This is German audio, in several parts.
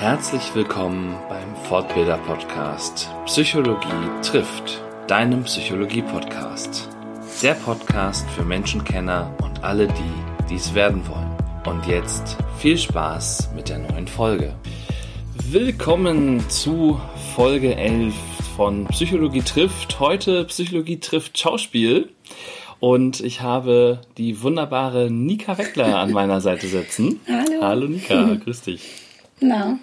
Herzlich willkommen beim Fortbilder Podcast Psychologie trifft, deinem Psychologie Podcast. Der Podcast für Menschenkenner und alle die, die es werden wollen. Und jetzt viel Spaß mit der neuen Folge. Willkommen zu Folge 11 von Psychologie trifft. Heute Psychologie trifft Schauspiel. Und ich habe die wunderbare Nika Weckler an meiner Seite sitzen. Hallo. Hallo Nika, grüß dich. Na,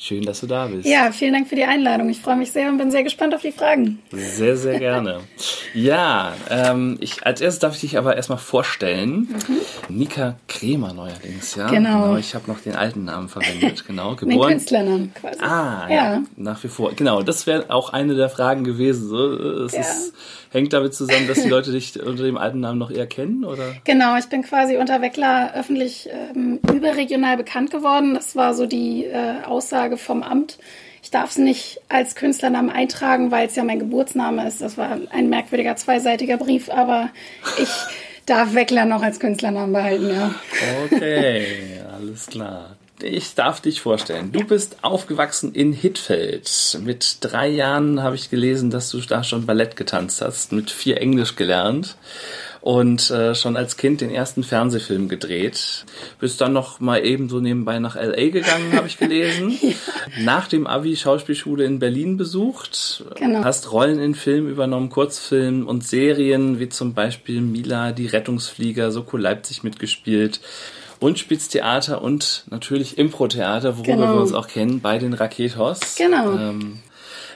Schön, dass du da bist. ja, vielen Dank für die Einladung. Ich freue mich sehr und bin sehr gespannt auf die Fragen. Sehr, sehr gerne. Ja, ähm, ich, als erstes darf ich dich aber erstmal vorstellen. Nika Kremer neuerdings, ja? Mhm. Genau. Ich habe noch den alten Namen verwendet, genau. Geboren. Künstlernamen quasi. Ah, ja. Ja. Nach wie vor. Genau, das wäre auch eine der Fragen gewesen. So, es Ja. ist, hängt damit zusammen, dass die Leute dich unter dem alten Namen noch eher kennen, oder? Genau, ich bin quasi unter Weckler öffentlich ähm, überregional bekannt geworden. Das war so die äh, Aussage vom Amt. Ich darf es nicht als Künstlernamen eintragen, weil es ja mein Geburtsname ist. Das war ein merkwürdiger zweiseitiger Brief, aber ich darf Weckler noch als Künstlernamen behalten, ja. Okay, alles klar. Ich darf dich vorstellen. Du bist aufgewachsen in Hittfeld. Mit drei Jahren habe ich gelesen, dass du da schon Ballett getanzt hast, mit vier Englisch gelernt und äh, schon als Kind den ersten Fernsehfilm gedreht. Bist dann noch mal eben so nebenbei nach LA gegangen, habe ich gelesen. Nach dem Abi Schauspielschule in Berlin besucht. Genau. Hast Rollen in Filmen übernommen, Kurzfilmen und Serien, wie zum Beispiel Mila, die Rettungsflieger, Soko Leipzig mitgespielt. Und spielst Theater und natürlich Impro-Theater, worüber Genau. wir uns auch kennen, bei den Raketos. Genau. Ähm,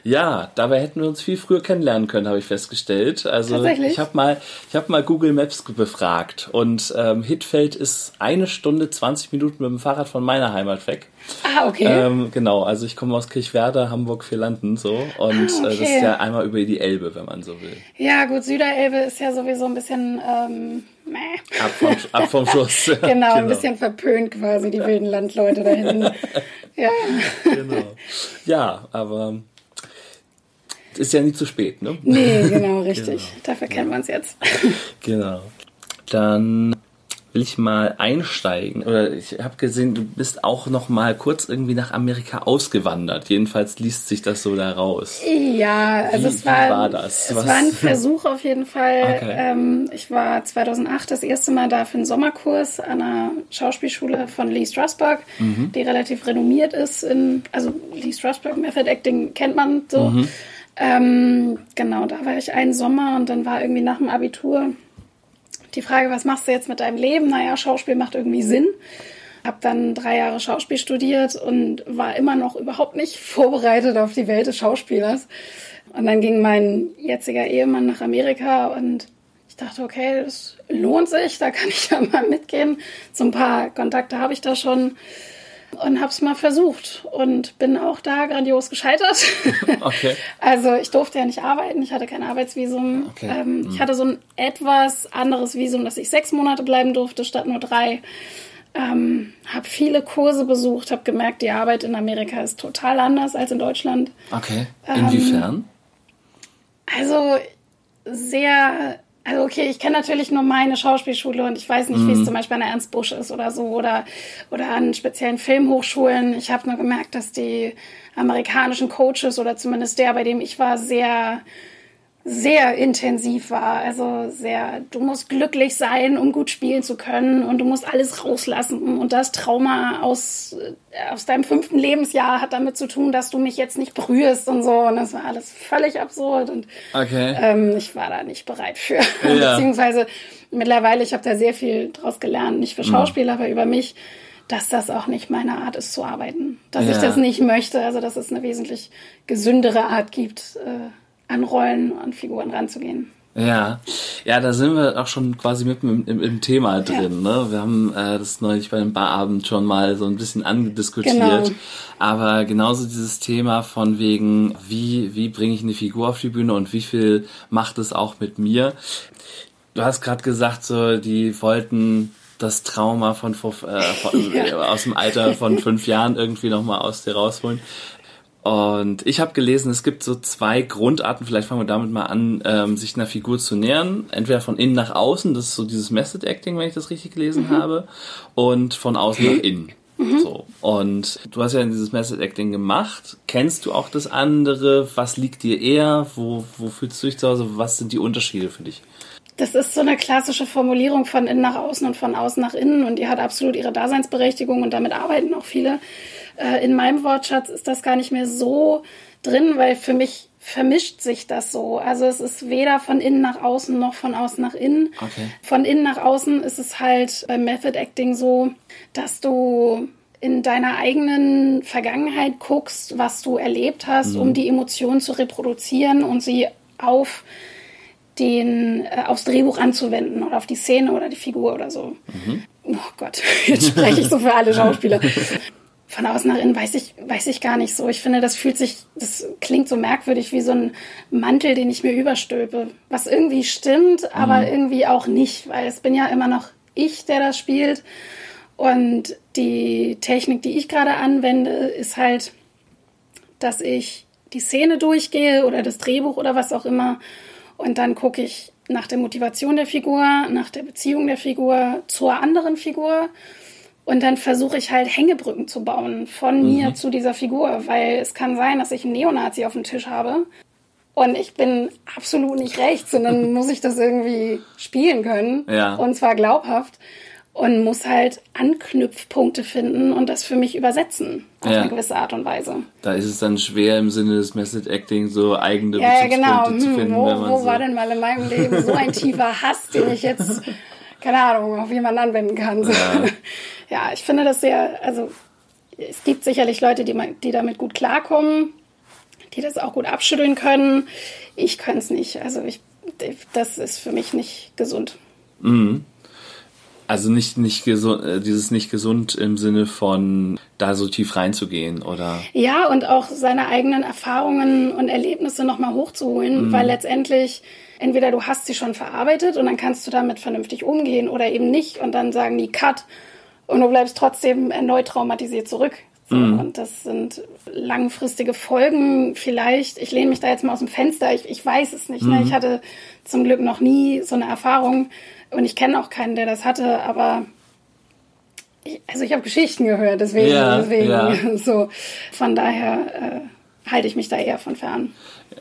ja, dabei hätten wir uns viel früher kennenlernen können, habe ich festgestellt. Also Tatsächlich? ich habe mal, ich habe mal Google Maps befragt und ähm, Hittfeld ist eine Stunde 20 Minuten mit dem Fahrrad von meiner Heimat weg. Ah, okay. Ähm, genau, also ich komme aus Kirchwerder, Hamburg, Vierlanden so und Ah, äh, das okay. ist ja einmal über die Elbe, wenn man so will. Ja, gut, Süderelbe ist ja sowieso ein bisschen, ähm, meh. Ab vom, ab vom Schuss. Genau, ein bisschen verpönt quasi, die wilden Landleute da hinten. Ja, Genau. Ja, aber ist ja nie zu spät, ne? nee, genau, richtig. Genau. Dafür kennen wir uns jetzt. Genau. Dann will ich mal einsteigen. Oder ich habe gesehen, du bist auch noch mal kurz irgendwie nach Amerika ausgewandert. Jedenfalls liest sich das so da raus. Ja, also Wie- es war, wie war das? es Was- war ein Versuch auf jeden Fall. Okay. Ähm, ich war 2008 das erste Mal da für einen Sommerkurs an einer Schauspielschule von Lee Strasberg, Mhm. die relativ renommiert ist. In, also Lee Strasberg Method Acting kennt man so. Mhm. Ähm, genau, da war ich einen Sommer und dann war irgendwie nach dem Abitur die Frage, was machst du jetzt mit deinem Leben? Naja, Schauspiel macht irgendwie Sinn. Hab dann drei Jahre Schauspiel studiert und war immer noch überhaupt nicht vorbereitet auf die Welt des Schauspielers. Und dann ging mein jetziger Ehemann nach Amerika und ich dachte, okay, das lohnt sich, da kann ich ja mal mitgehen. So ein paar Kontakte habe ich da schon und habe es mal versucht und bin auch da grandios gescheitert. Okay. Also ich durfte ja nicht arbeiten, ich hatte kein Arbeitsvisum. Okay. Ähm, Ich hatte so ein etwas anderes Visum, dass ich sechs Monate bleiben durfte statt nur drei. Ähm, habe viele Kurse besucht, habe gemerkt, die Arbeit in Amerika ist total anders als in Deutschland. Okay. Ähm, Inwiefern? Also sehr, also okay, ich kenne natürlich nur meine Schauspielschule und ich weiß nicht, Mhm. wie es zum Beispiel an der Ernst Busch ist oder so oder, oder an speziellen Filmhochschulen. Ich habe nur gemerkt, dass die amerikanischen Coaches oder zumindest der, bei dem ich war, sehr sehr intensiv war. Also sehr, du musst glücklich sein, um gut spielen zu können und du musst alles rauslassen. Und das Trauma aus, äh, aus deinem fünften Lebensjahr hat damit zu tun, dass du mich jetzt nicht berührst und so. Und das war alles völlig absurd und Okay. ähm, ich war da nicht bereit für. Ja. Beziehungsweise mittlerweile, ich habe da sehr viel draus gelernt, nicht für Schauspiel, aber über mich, dass das auch nicht meine Art ist zu arbeiten. Dass ich Ja. das nicht möchte, also dass es eine wesentlich gesündere Art gibt, äh, an Rollen, an Figuren ranzugehen. Ja, ja, da sind wir auch schon quasi mitten im, im, im Thema drin. Ne? Wir haben äh, das neulich bei dem Barabend schon mal so ein bisschen angediskutiert. Genau. Aber genauso dieses Thema von wegen, wie, wie bringe ich eine Figur auf die Bühne und wie viel macht es auch mit mir. Du hast gerade gesagt, so die wollten das Trauma von, äh, von Ja. aus dem Alter von fünf Jahren irgendwie nochmal aus dir rausholen. Und ich habe gelesen, es gibt so zwei Grundarten, vielleicht fangen wir damit mal an, ähm, sich einer Figur zu nähern. Entweder von innen nach außen, das ist so dieses Method Acting, wenn ich das richtig gelesen habe, und von außen nach innen. Mhm. So. Und du hast ja dieses Method Acting gemacht. Kennst du auch das andere? Was liegt dir eher? Wo, wo fühlst du dich zu Hause? Was sind die Unterschiede für dich? Das ist so eine klassische Formulierung von innen nach außen und von außen nach innen und die hat absolut ihre Daseinsberechtigung und damit arbeiten auch viele. Äh, in meinem Wortschatz ist das gar nicht mehr so drin, weil für mich vermischt sich das so. Also es ist weder von innen nach außen noch von außen nach innen. Okay. Von innen nach außen ist es halt beim Method Acting so, dass du in deiner eigenen Vergangenheit guckst, was du erlebt hast, mhm. um die Emotionen zu reproduzieren und sie auf den äh, aufs Drehbuch anzuwenden oder auf die Szene oder die Figur oder so. Mhm. Oh Gott, jetzt spreche ich so für alle Schauspieler von außen nach innen weiß ich, weiß ich gar nicht so. Ich finde, das fühlt sich, das klingt so merkwürdig wie so ein Mantel, den ich mir überstülpe. Was irgendwie stimmt, aber mhm. irgendwie auch nicht, weil es bin ja immer noch ich, der das spielt. Und die Technik, die ich gerade anwende, ist halt, dass ich die Szene durchgehe oder das Drehbuch oder was auch immer. Und dann gucke ich nach der Motivation der Figur, nach der Beziehung der Figur zur anderen Figur. Und dann versuche ich halt Hängebrücken zu bauen von mhm. mir zu dieser Figur, weil es kann sein, dass ich einen Neonazi auf dem Tisch habe. Und ich bin absolut nicht rechts. Und dann muss ich das irgendwie spielen können. Ja. und zwar glaubhaft und muss halt Anknüpfpunkte finden und das für mich übersetzen auf ja. eine gewisse Art und Weise. Da ist es dann schwer im Sinne des Method Acting so eigene ja, genau. zu hm, finden. Wo, wo so war denn mal in meinem Leben so ein tiefer Hass, den ich jetzt keine Ahnung auf jemanden anwenden kann? Ja. ja, ich finde das sehr, also es gibt sicherlich Leute, die, die damit gut klarkommen, die das auch gut abschütteln können. Ich kann es nicht. Also ich, das ist für mich nicht gesund. Mhm. Also nicht, nicht gesund, äh, dieses nicht gesund im Sinne von da so tief reinzugehen, oder? Ja, und auch seine eigenen Erfahrungen und Erlebnisse nochmal hochzuholen, mhm. weil letztendlich entweder du hast sie schon verarbeitet und dann kannst du damit vernünftig umgehen oder eben nicht und dann sagen die Cut und du bleibst trotzdem erneut traumatisiert zurück. So, mhm. Und das sind langfristige Folgen vielleicht. Ich lehne mich da jetzt mal aus dem Fenster. Ich, ich weiß es nicht. Ne? Mhm. Ne? Ich hatte zum Glück noch nie so eine Erfahrung und ich kenne auch keinen, der das hatte, aber ich, also ich habe Geschichten gehört, deswegen, ja, deswegen ja. so. Von daher äh, halte ich mich da eher von fern.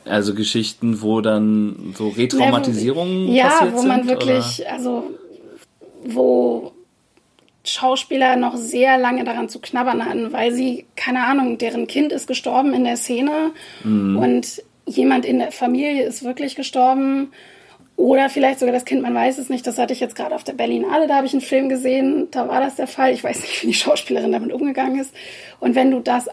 Also Geschichten, wo dann so Retraumatisierungen ja, passiert wo man wirklich, oder? also wo Schauspieler noch sehr lange daran zu knabbern hatten, weil sie, keine Ahnung, deren Kind ist gestorben in der Szene mhm. und jemand in der Familie ist wirklich gestorben. Oder vielleicht sogar das Kind, man weiß es nicht. Das hatte ich jetzt gerade auf der Berlinale, da habe ich einen Film gesehen, da war das der Fall. Ich weiß nicht, wie die Schauspielerin damit umgegangen ist. Und wenn du das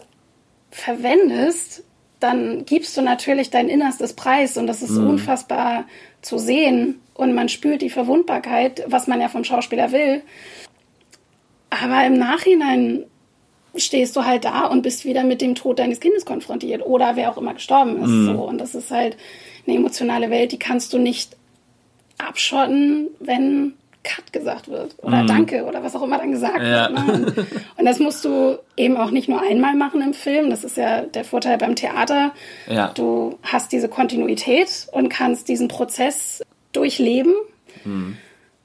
verwendest, dann gibst du natürlich dein Innerstes Preis und das ist mhm. unfassbar zu sehen. Und man spürt die Verwundbarkeit, was man ja vom Schauspieler will. Aber im Nachhinein stehst du halt da und bist wieder mit dem Tod deines Kindes konfrontiert oder wer auch immer gestorben ist. Mhm. So. Und das ist halt eine emotionale Welt, die kannst du nicht abschotten, wenn Cut gesagt wird oder mhm. Danke oder was auch immer dann gesagt ja. wird. Ne? Und, und, das musst du eben auch nicht nur einmal machen im Film. Das ist ja der Vorteil beim Theater. Ja. Du hast diese Kontinuität und kannst diesen Prozess durchleben. Mhm.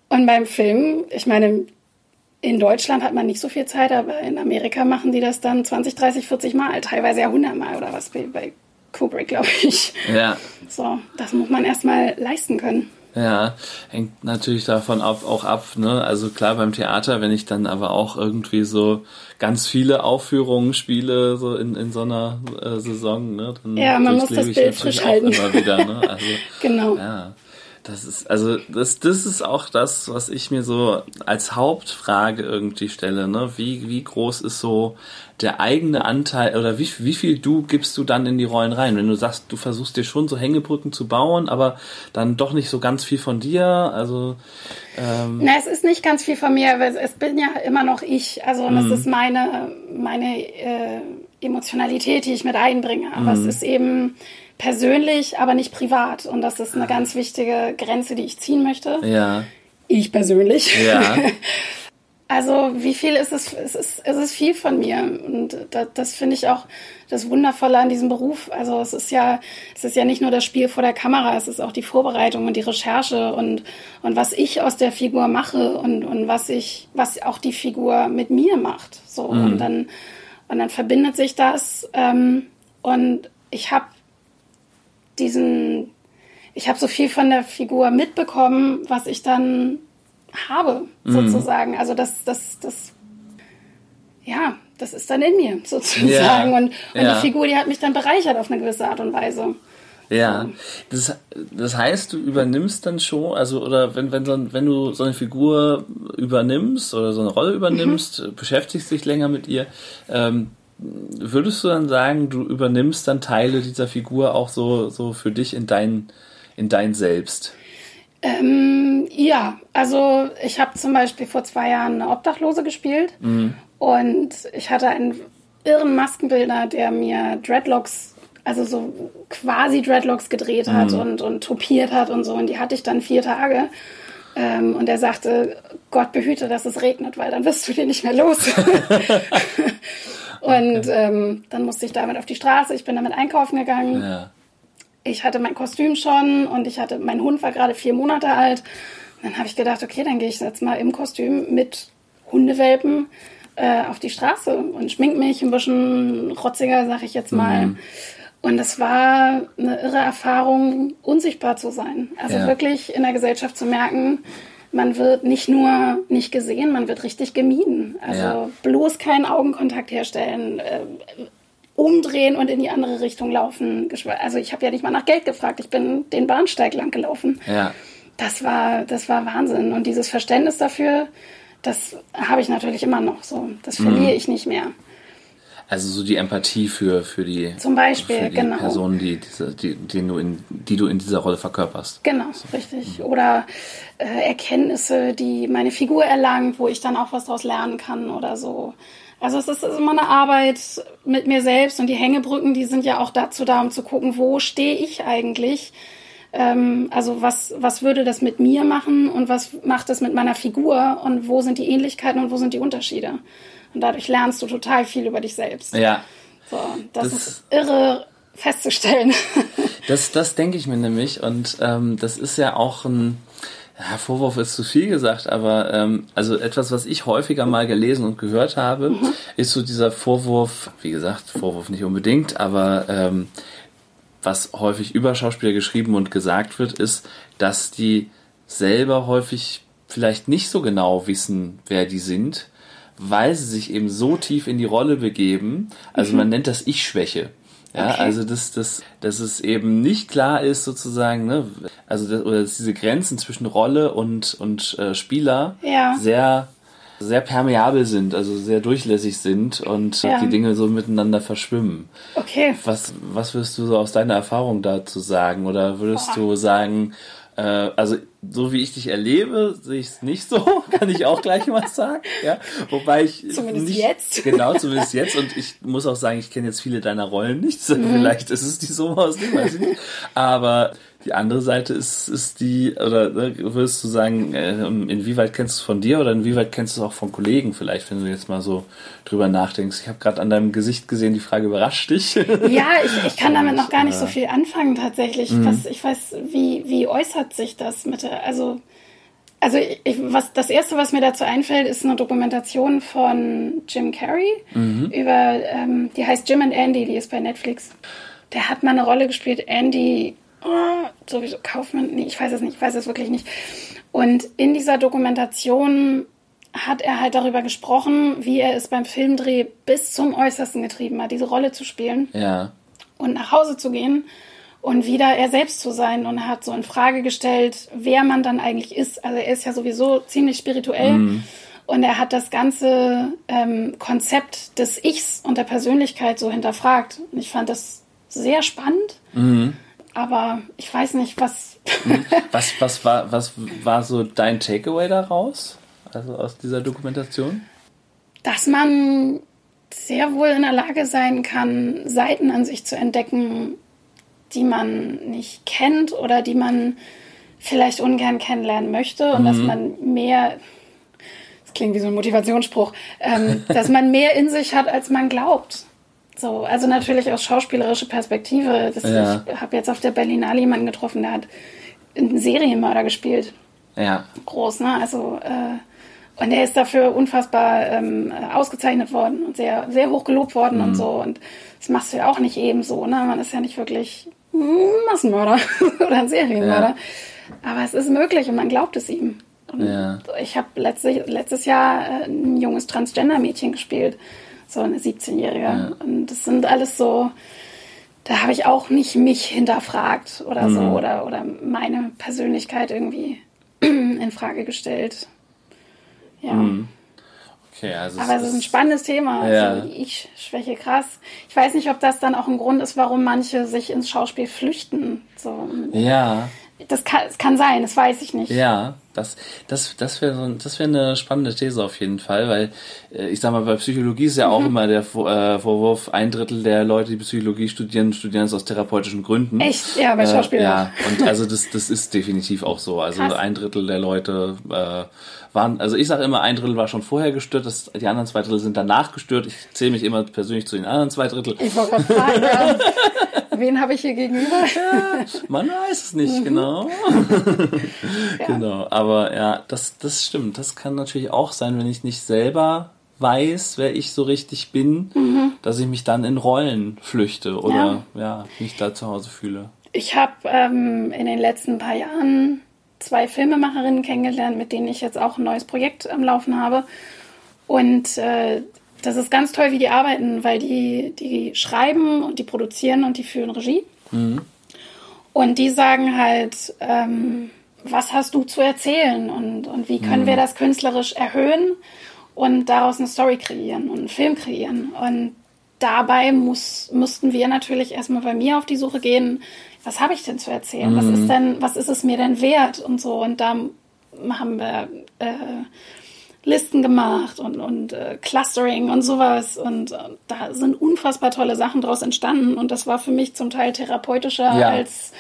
Und beim Film, ich meine, in Deutschland hat man nicht so viel Zeit, aber in Amerika machen die das dann 20, 30, 40 Mal, teilweise ja 100 Mal oder was bei Kubrick, glaube ich. Ja. So, das muss man erstmal leisten können. Ja, hängt natürlich davon ab, auch ab, ne? Also klar beim Theater, wenn ich dann aber auch irgendwie so ganz viele Aufführungen spiele, so in, in so einer äh, Saison, ne? Dann ja, man muss das Bild frisch halten. Immer wieder, ne? Also, genau. Ja. Das ist, also, das, das ist auch das, was ich mir so als Hauptfrage irgendwie stelle, ne? Wie, wie groß ist so der eigene Anteil oder wie, wie viel du gibst du dann in die Rollen rein? Wenn du sagst, du versuchst dir schon so Hängebrücken zu bauen, aber dann doch nicht so ganz viel von dir, also. Ähm Na, es ist nicht ganz viel von mir, aber es, bin ja immer noch ich. Also, und das mhm. ist meine, meine äh, Emotionalität, die ich mit einbringe. Aber mhm. es ist eben, persönlich, aber nicht privat. Und das ist eine ganz wichtige Grenze, die ich ziehen möchte. Ja. Ich persönlich. Ja. Also wie viel ist es? Es ist, es ist viel von mir und das, das finde ich auch das Wundervolle an diesem Beruf. Also es ist ja, es ist ja nicht nur das Spiel vor der Kamera, es ist auch die Vorbereitung und die Recherche und und was ich aus der Figur mache und und was ich, was auch die Figur mit mir macht. So mhm. und dann und dann verbindet sich das ähm, und ich habe diesen, ich habe so viel von der Figur mitbekommen, was ich dann habe, mhm. sozusagen. Also das, das, das, ja, das ist dann in mir, sozusagen. Ja. Und, und ja. die Figur, die hat mich dann bereichert auf eine gewisse Art und Weise. Ja, das, das heißt, du übernimmst dann schon, also oder wenn, wenn, so, wenn du so eine Figur übernimmst oder so eine Rolle übernimmst, mhm. beschäftigst dich länger mit ihr, ähm, würdest du dann sagen, du übernimmst dann Teile dieser Figur auch so, so für dich in dein, in dein Selbst? Ähm, ja, also ich habe zum Beispiel vor zwei Jahren eine Obdachlose gespielt mhm. und ich hatte einen irren Maskenbildner, der mir Dreadlocks, also so quasi Dreadlocks gedreht hat mhm. und, und topiert hat und so. Und die hatte ich dann vier Tage. Ähm, und er sagte, Gott behüte, dass es regnet, weil dann wirst du dir nicht mehr los. und okay. ähm, dann musste ich damit auf die Straße. Ich bin damit einkaufen gegangen. Ja ich hatte mein Kostüm schon und ich hatte, mein Hund war gerade vier Monate alt. Und dann habe ich gedacht, okay, dann gehe ich jetzt mal im Kostüm mit Hundewelpen äh, auf die Straße und schmink mich ein bisschen rotziger, sag ich jetzt mal. Mhm. Und es war eine irre Erfahrung, unsichtbar zu sein. Also ja. wirklich in der Gesellschaft zu merken, man wird nicht nur nicht gesehen, man wird richtig gemieden. Also ja. bloß keinen Augenkontakt herstellen, äh, umdrehen und in die andere Richtung laufen. Also ich habe ja nicht mal nach Geld gefragt, ich bin den Bahnsteig lang gelaufen. Ja. Das war, das war Wahnsinn. Und dieses Verständnis dafür, das habe ich natürlich immer noch so. Das verliere mhm. ich nicht mehr. Also so die Empathie für, für die, Zum Beispiel, für die genau. Person, die, diese, die, die, du in, die du in dieser Rolle verkörperst. Genau, so. richtig. Oder äh, Erkenntnisse, die meine Figur erlangt, wo ich dann auch was daraus lernen kann oder so. Also es ist immer eine Arbeit mit mir selbst und die Hängebrücken, die sind ja auch dazu da, um zu gucken, wo stehe ich eigentlich. Ähm, also was, was würde das mit mir machen und was macht das mit meiner Figur und wo sind die Ähnlichkeiten und wo sind die Unterschiede. Und dadurch lernst du total viel über dich selbst. Ja. So, das, das ist irre festzustellen. das, das denke ich mir nämlich und ähm, das ist ja auch ein ja, Vorwurf ist zu viel gesagt, aber ähm, also etwas, was ich häufiger mal gelesen und gehört habe, mhm. ist so dieser Vorwurf, wie gesagt, Vorwurf nicht unbedingt, aber ähm, was häufig über Schauspieler geschrieben und gesagt wird, ist, dass die selber häufig vielleicht nicht so genau wissen, wer die sind, weil sie sich eben so tief in die Rolle begeben. Also mhm. man nennt das Ich-Schwäche. Ja, okay. also dass, dass, dass es eben nicht klar ist, sozusagen, ne, also das, oder dass diese Grenzen zwischen Rolle und, und äh, Spieler ja. sehr sehr permeabel sind, also sehr durchlässig sind und ja. die Dinge so miteinander verschwimmen. Okay. Was, was würdest du so aus deiner Erfahrung dazu sagen? Oder würdest Boah. du sagen, äh, also so wie ich dich erlebe, sehe ich es nicht so, kann ich auch gleich mal sagen. Ja? Wobei ich zumindest nicht, jetzt. Genau, zumindest jetzt. Und ich muss auch sagen, ich kenne jetzt viele deiner Rollen nicht. Mhm. Vielleicht ist es die Summe aus dem, weiß ich nicht. Aber die andere Seite ist, ist die, oder ne, würdest du sagen, äh, inwieweit kennst du es von dir oder inwieweit kennst du es auch von Kollegen vielleicht, wenn du jetzt mal so drüber nachdenkst? Ich habe gerade an deinem Gesicht gesehen, die Frage überrascht dich. Ja, ich, ich kann damit noch gar nicht so viel anfangen tatsächlich. Mhm. Was, ich weiß, wie, wie äußert sich das mit der, also also ich, was das erste, was mir dazu einfällt, ist eine Dokumentation von Jim Carrey mhm. über, ähm, die heißt Jim and Andy, die ist bei Netflix. Der hat mal eine Rolle gespielt, Andy oh, sowieso Kaufmann, nee, ich weiß es nicht, ich weiß es wirklich nicht. Und in dieser Dokumentation hat er halt darüber gesprochen, wie er es beim Filmdreh bis zum Äußersten getrieben hat, diese Rolle zu spielen. Ja. Und nach Hause zu gehen und wieder er selbst zu sein. Und er hat so in Frage gestellt, wer man dann eigentlich ist. Also er ist ja sowieso ziemlich spirituell. Mhm. Und er hat das ganze ähm, Konzept des Ichs und der Persönlichkeit so hinterfragt. Und ich fand das sehr spannend. Mhm aber ich weiß nicht, was. Hm. was, was, war, was war so dein Takeaway daraus? Also aus dieser Dokumentation? Dass man sehr wohl in der Lage sein kann, Seiten an sich zu entdecken, die man nicht kennt oder die man vielleicht ungern kennenlernen möchte und mhm. dass man mehr klingt wie so ein Motivationsspruch, ähm, dass man mehr in sich hat, als man glaubt. So, also natürlich aus schauspielerischer Perspektive. Das, Ja. Ich habe jetzt auf der Berlinale jemanden getroffen, der hat einen Serienmörder gespielt. Ja. Groß, ne? Also, äh, und er ist dafür unfassbar ähm, ausgezeichnet worden und sehr, sehr hoch gelobt worden und so. Und das machst du ja auch nicht eben so, ne? Man ist ja nicht wirklich Massenmörder oder ein Serienmörder. Aber es ist möglich und man glaubt es ihm. Und Ja. ich habe letztes, letztes Jahr äh, ein junges Transgender-Mädchen gespielt, so eine 17-Jährige. Und das sind alles so, da habe ich auch nicht mich hinterfragt oder so oder, oder meine Persönlichkeit irgendwie in Frage gestellt. Ja. Okay, also Aber es ist ein spannendes Thema. Ja. Also ich schwäche krass. Ich weiß nicht, ob das dann auch ein Grund ist, warum manche sich ins Schauspiel flüchten. So, Ja, das kann, es kann sein, das weiß ich nicht. ja, das, das, das wäre so, das wäre eine spannende These auf jeden Fall, weil äh, ich sag mal, bei Psychologie ist ja Mhm. auch immer der äh, Vorwurf, ein Drittel der Leute, die Psychologie studieren, studieren es aus therapeutischen Gründen. Echt? Ja, bei Schauspiel Äh, ja, und also das, das ist definitiv auch so. Also Krass. ein Drittel der Leute äh, waren, also ich sage immer, ein Drittel war schon vorher gestört, das, die anderen zwei Drittel sind danach gestört. Ich zähle mich immer persönlich zu den anderen zwei Drittel. Ich wollte gerade fragen, ja. wen habe ich hier gegenüber? Man weiß es nicht Mhm. genau. Genau, aber ja, das, das stimmt. Das kann natürlich auch sein, wenn ich nicht selber weiß, wer ich so richtig bin, dass ich mich dann in Rollen flüchte oder ja, mich da zu Hause fühle. Ich habe ähm, in den letzten paar Jahren zwei Filmemacherinnen kennengelernt, mit denen ich jetzt auch ein neues Projekt am Laufen habe. Und äh, das ist ganz toll, wie die arbeiten, weil die, die schreiben und die produzieren und die führen Regie. Und die sagen halt, ähm, was hast du zu erzählen und, und wie können wir das künstlerisch erhöhen und daraus eine Story kreieren und einen Film kreieren. Und dabei muss, mussten wir natürlich erstmal bei mir auf die Suche gehen, was habe ich denn zu erzählen? Was ist denn, was ist es mir denn wert und so. Und da haben wir äh, Listen gemacht und, und äh, Clustering und sowas. Und äh, da sind unfassbar tolle Sachen draus entstanden. Und das war für mich zum Teil therapeutischer Ja. als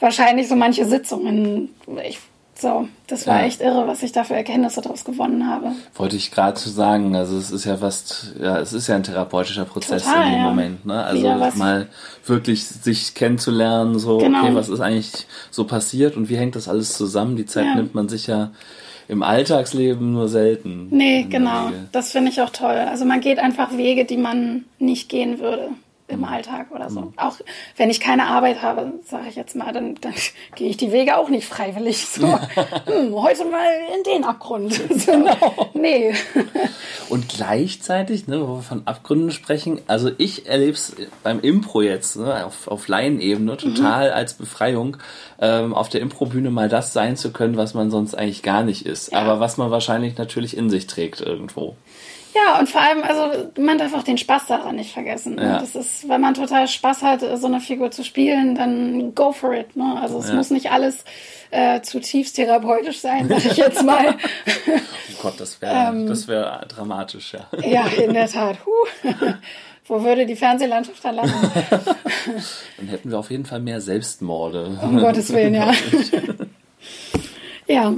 wahrscheinlich so manche Sitzungen. Ich, so, das war Ja. echt irre, was ich da für Erkenntnisse daraus gewonnen habe. Wollte ich gerade zu sagen, also es ist ja fast, ja, es ist ja ein therapeutischer Prozess Total, in dem ja. Moment, ne? Also mal wirklich sich kennenzulernen, so, Genau. okay, was ist eigentlich so passiert und wie hängt das alles zusammen? Die Zeit Ja. nimmt man sich ja im Alltagsleben nur selten. Nee, genau. Das finde ich auch toll. Also man geht einfach Wege, die man nicht gehen würde im Alltag oder so. Auch wenn ich keine Arbeit habe, sage ich jetzt mal, dann, dann gehe ich die Wege auch nicht freiwillig. So, hm, heute mal in den Abgrund. So, Nee. Und gleichzeitig, ne, wo wir von Abgründen sprechen, also ich erlebe es beim Impro jetzt, ne, auf, auf Laienebene total als Befreiung, ähm, auf der Improbühne mal das sein zu können, was man sonst eigentlich gar nicht ist, Ja. aber was man wahrscheinlich natürlich in sich trägt irgendwo. Ja, und vor allem, also man darf auch den Spaß daran nicht vergessen. ne? Ja. Das ist, wenn man total Spaß hat, so eine Figur zu spielen, dann go for it. Ne? Also es Ja. muss nicht alles äh, zutiefst therapeutisch sein, sag ich jetzt mal. Oh Gott, das wäre Ähm. das wäre dramatisch, ja. ja, in der Tat. Huh. Wo würde die Fernsehlandschaft dann landen? Dann hätten wir auf jeden Fall mehr Selbstmorde. Um Gottes Willen, ja. ja,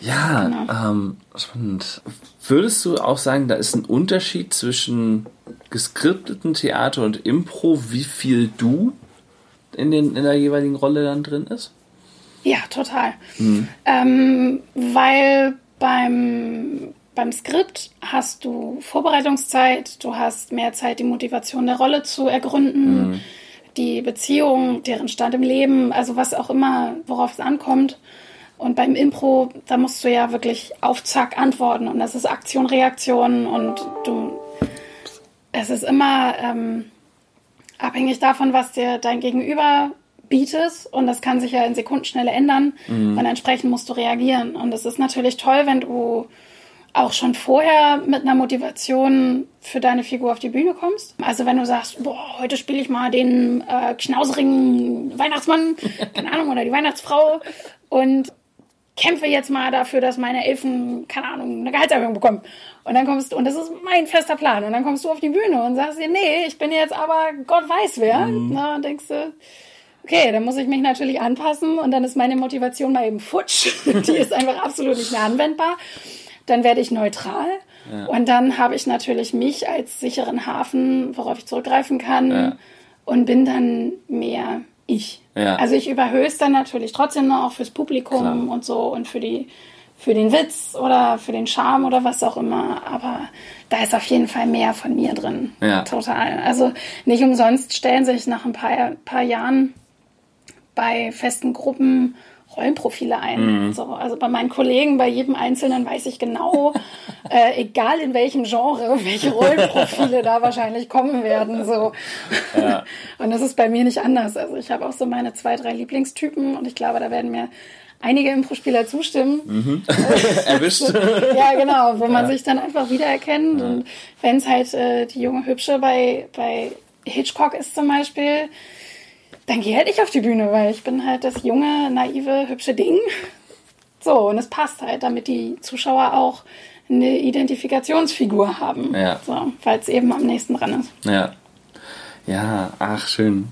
Ja, Genau. ähm, spannend. Würdest du auch sagen, da ist ein Unterschied zwischen geskripteten Theater und Impro, wie viel du in, den, in der jeweiligen Rolle dann drin ist? ja, total. Ähm, weil beim, beim Skript hast du Vorbereitungszeit, du hast mehr Zeit, die Motivation der Rolle zu ergründen, die Beziehung, deren Stand im Leben, also was auch immer, worauf es ankommt. Und beim Impro, da musst du ja wirklich auf Zack antworten. Und das ist Aktion, Reaktion. Und du, es ist immer ähm, abhängig davon, was dir dein Gegenüber bietet. Und das kann sich ja in Sekundenschnelle ändern. Und entsprechend musst du reagieren. Und es ist natürlich toll, wenn du auch schon vorher mit einer Motivation für deine Figur auf die Bühne kommst. Also wenn du sagst, boah, heute spiele ich mal den äh, knauserigen Weihnachtsmann, keine Ahnung, oder die Weihnachtsfrau. Und kämpfe jetzt mal dafür, dass meine Elfen, keine Ahnung, eine Gehaltserhöhung bekommen. Und dann kommst du, und das ist mein fester Plan. Und dann kommst du auf die Bühne und sagst dir, nee, ich bin jetzt aber Gott weiß wer. Na, und denkst du, okay, dann muss ich mich natürlich anpassen und dann ist meine Motivation mal eben futsch. Die ist einfach absolut nicht mehr anwendbar. dann werde ich neutral. Ja. Und dann habe ich natürlich mich als sicheren Hafen, worauf ich zurückgreifen kann ja. und bin dann mehr ich. Ja. Also ich überhöhe es dann natürlich trotzdem noch auch fürs Publikum Klar. und so und für die für den Witz oder für den Charme oder was auch immer. Aber da ist auf jeden Fall mehr von mir drin. Ja. Total. Also nicht umsonst stellen sich nach ein paar, paar Jahren bei festen Gruppen Rollenprofile ein. Mhm. So, also bei meinen Kollegen, bei jedem Einzelnen weiß ich genau, äh, egal in welchem Genre, welche Rollenprofile da wahrscheinlich kommen werden. So. Ja. Und das ist bei mir nicht anders. Also ich habe auch so meine zwei, drei Lieblingstypen und ich glaube, da werden mir einige Impro-Spieler zustimmen. Mhm. Erwischt. ja, genau, wo man ja. sich dann einfach wiedererkennt. Ja. Und wenn es halt äh, die junge Hübsche bei, bei Hitchcock ist zum Beispiel, dann gehe halt ich auf die Bühne, weil ich bin halt das junge, naive, hübsche Ding. So, und es passt halt, damit die Zuschauer auch eine Identifikationsfigur haben. Ja. So, weil es eben am nächsten dran ist. Ja. Ja, ach, schön.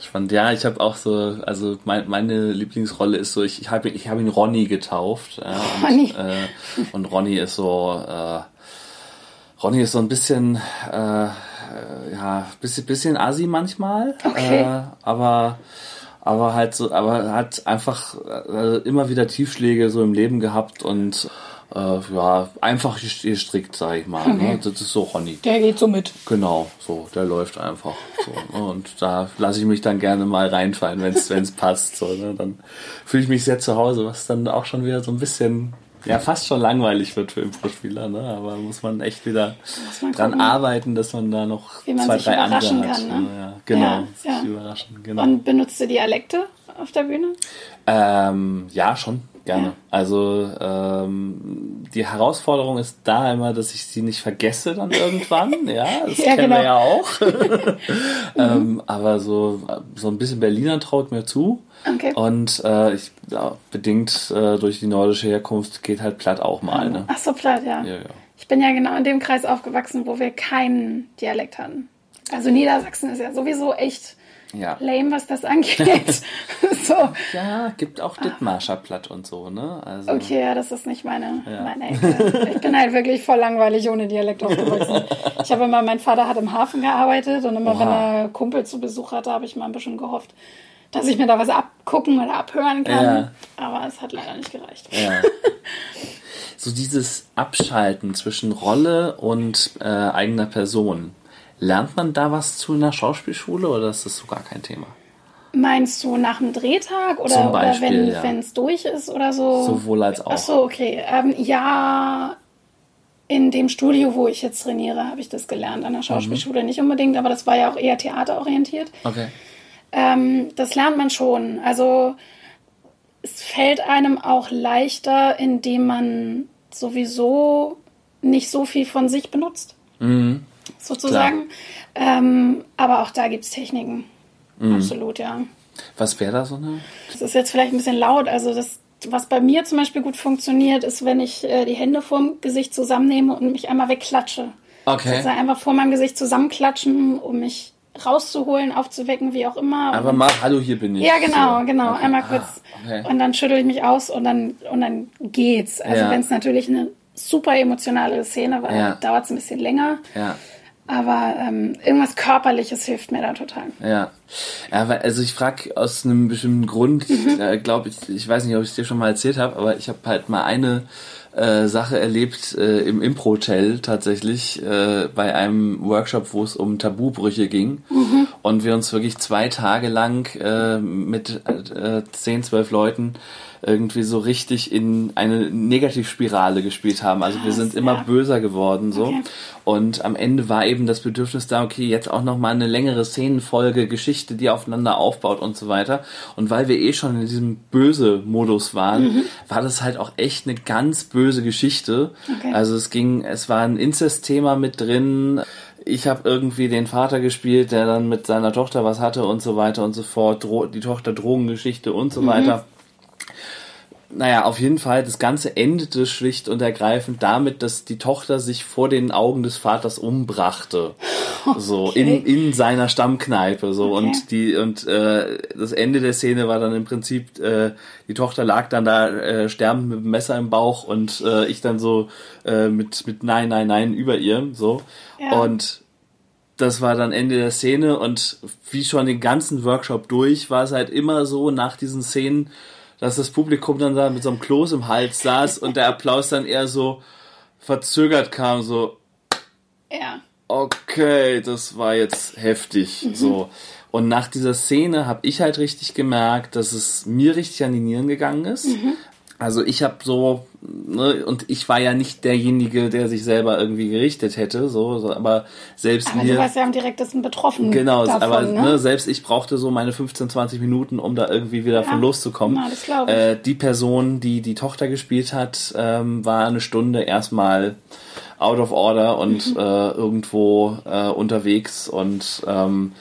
Spannend. Ja, ich habe auch so, also mein, meine Lieblingsrolle ist so, ich, ich habe ich hab ihn Ronny getauft. Und, Ronny. Äh, und Ronny ist so, äh, Ronny ist so ein bisschen, äh, ja, bisschen, bisschen assi manchmal. Okay. Äh, aber aber halt so, aber hat einfach äh, immer wieder Tiefschläge so im Leben gehabt und äh, ja, einfach gestrickt, sag ich mal. Okay. Ne? Das ist so Ronny. Der geht so mit. Genau, so, der läuft einfach. So, ne? Und da lasse ich mich dann gerne mal reinfallen, wenn es passt. So, ne? Dann fühle ich mich sehr zu Hause, was dann auch schon wieder so ein bisschen ja fast schon langweilig wird für Impro-Spieler, ne? aber muss man echt wieder man dran gucken, arbeiten, dass man da noch man zwei, drei andere kann, hat. Ne? Ja, genau, ja, ja. überraschen. Genau. Und benutzt du Dialekte auf der Bühne? Ähm, ja, schon. Gerne. Also ähm, die Herausforderung ist da immer, dass ich sie nicht vergesse dann irgendwann. ja, das ja, kennen genau. wir ja auch. ähm, aber so, so ein bisschen Berliner traut mir zu. Okay. Und äh, ich, ja, bedingt äh, durch die nordische Herkunft geht halt platt auch mal. Ne? Ach so, platt, ja. ja, ja. Ich bin ja genau in dem Kreis aufgewachsen, wo wir keinen Dialekt hatten. Also Niedersachsen ist ja sowieso echt ja. lame, was das angeht. so. Ja, gibt auch Dithmarscher Platt und so, ne? Also, okay, ja, das ist nicht meine, ja. meine Ecke. Ich bin halt wirklich voll langweilig ohne Dialekt aufgewachsen. Ich habe immer, mein Vater hat im Hafen gearbeitet und immer, Oha. wenn er Kumpel zu Besuch hatte, habe ich mal ein bisschen gehofft, dass ich mir da was abgucken oder abhören kann. Ja. Aber es hat leider nicht gereicht. Ja. so dieses Abschalten zwischen Rolle und äh, eigener Person. Lernt man da was zu in der Schauspielschule oder ist das so gar kein Thema? Meinst du nach dem Drehtag oder, Beispiel, oder wenn es ja. durch ist oder so? Sowohl als auch. Ach so, okay. Ähm, ja, in dem Studio, wo ich jetzt trainiere, habe ich das gelernt. An der Schauspielschule mhm. nicht unbedingt, aber das war ja auch eher theaterorientiert. Okay. Ähm, das lernt man schon. Also es fällt einem auch leichter, indem man sowieso nicht so viel von sich benutzt. Mhm sozusagen. Ähm, aber auch da gibt es Techniken. Mhm. Absolut, ja. Was wäre da so eine? Das ist jetzt vielleicht ein bisschen laut. Also das, was bei mir zum Beispiel gut funktioniert, ist, wenn ich äh, die Hände vorm Gesicht zusammennehme und mich einmal wegklatsche. Okay. Also einfach vor meinem Gesicht zusammenklatschen, um mich rauszuholen, aufzuwecken, wie auch immer. Aber mal, hallo, hier bin ich. Ja, genau, so. genau. Okay. Einmal kurz. Ah, okay. Und dann schüttel ich mich aus und dann, und dann geht's. Also ja. wenn es natürlich eine super emotionale Szene war, ja. dauert es ein bisschen länger. Ja. Aber ähm, irgendwas Körperliches hilft mir da total. Ja. ja also ich frage aus einem bestimmten Grund, mhm. äh, glaube ich, ich weiß nicht, ob ich es dir schon mal erzählt habe, aber ich habe halt mal eine äh, Sache erlebt äh, im Impro-Hotel tatsächlich äh, bei einem Workshop, wo es um Tabubrüche ging mhm. und wir uns wirklich zwei Tage lang äh, mit äh, zehn, zwölf Leuten irgendwie so richtig in eine Negativspirale gespielt haben. Also wir sind immer böser geworden so. Okay. Und am Ende war eben das Bedürfnis da, okay, jetzt auch nochmal eine längere Szenenfolge, Geschichte, die aufeinander aufbaut und so weiter. Und weil wir eh schon in diesem böse Modus waren, mhm. war das halt auch echt eine ganz böse Geschichte. Okay. Also es ging, es war ein Inzest-Thema mit drin ich habe irgendwie den Vater gespielt, der dann mit seiner Tochter was hatte und so weiter und so fort, Dro die Tochter Drogengeschichte und so mhm. weiter naja, auf jeden Fall, das Ganze endete schlicht und ergreifend damit, dass die Tochter sich vor den Augen des Vaters umbrachte. Okay. So, in, in seiner Stammkneipe. So, okay. und die, und äh, das Ende der Szene war dann im Prinzip, äh, die Tochter lag dann da äh, sterbend mit dem Messer im Bauch und äh, ich dann so äh, mit, mit Nein, Nein, Nein über ihr. So. Ja. Und das war dann Ende der Szene und wie schon den ganzen Workshop durch, war es halt immer so nach diesen Szenen, dass das Publikum dann da mit so einem Kloß im Hals saß und der Applaus dann eher so verzögert kam, so. Ja. Okay, das war jetzt heftig, mhm. so. Und nach dieser Szene habe ich halt richtig gemerkt, dass es mir richtig an die Nieren gegangen ist. Mhm. Also ich habe so, ne, und ich war ja nicht derjenige, der sich selber irgendwie gerichtet hätte, so, so aber selbst aber mir. Du warst ja am direktesten betroffen. Genau, davon, aber ne? ne? selbst ich brauchte so meine 15, 20 Minuten, um da irgendwie wieder ja, von loszukommen. Na, das glaube ich. Äh, die Person, die die Tochter gespielt hat, ähm, war eine Stunde erstmal out of order und mhm. äh, irgendwo äh, unterwegs und ähm,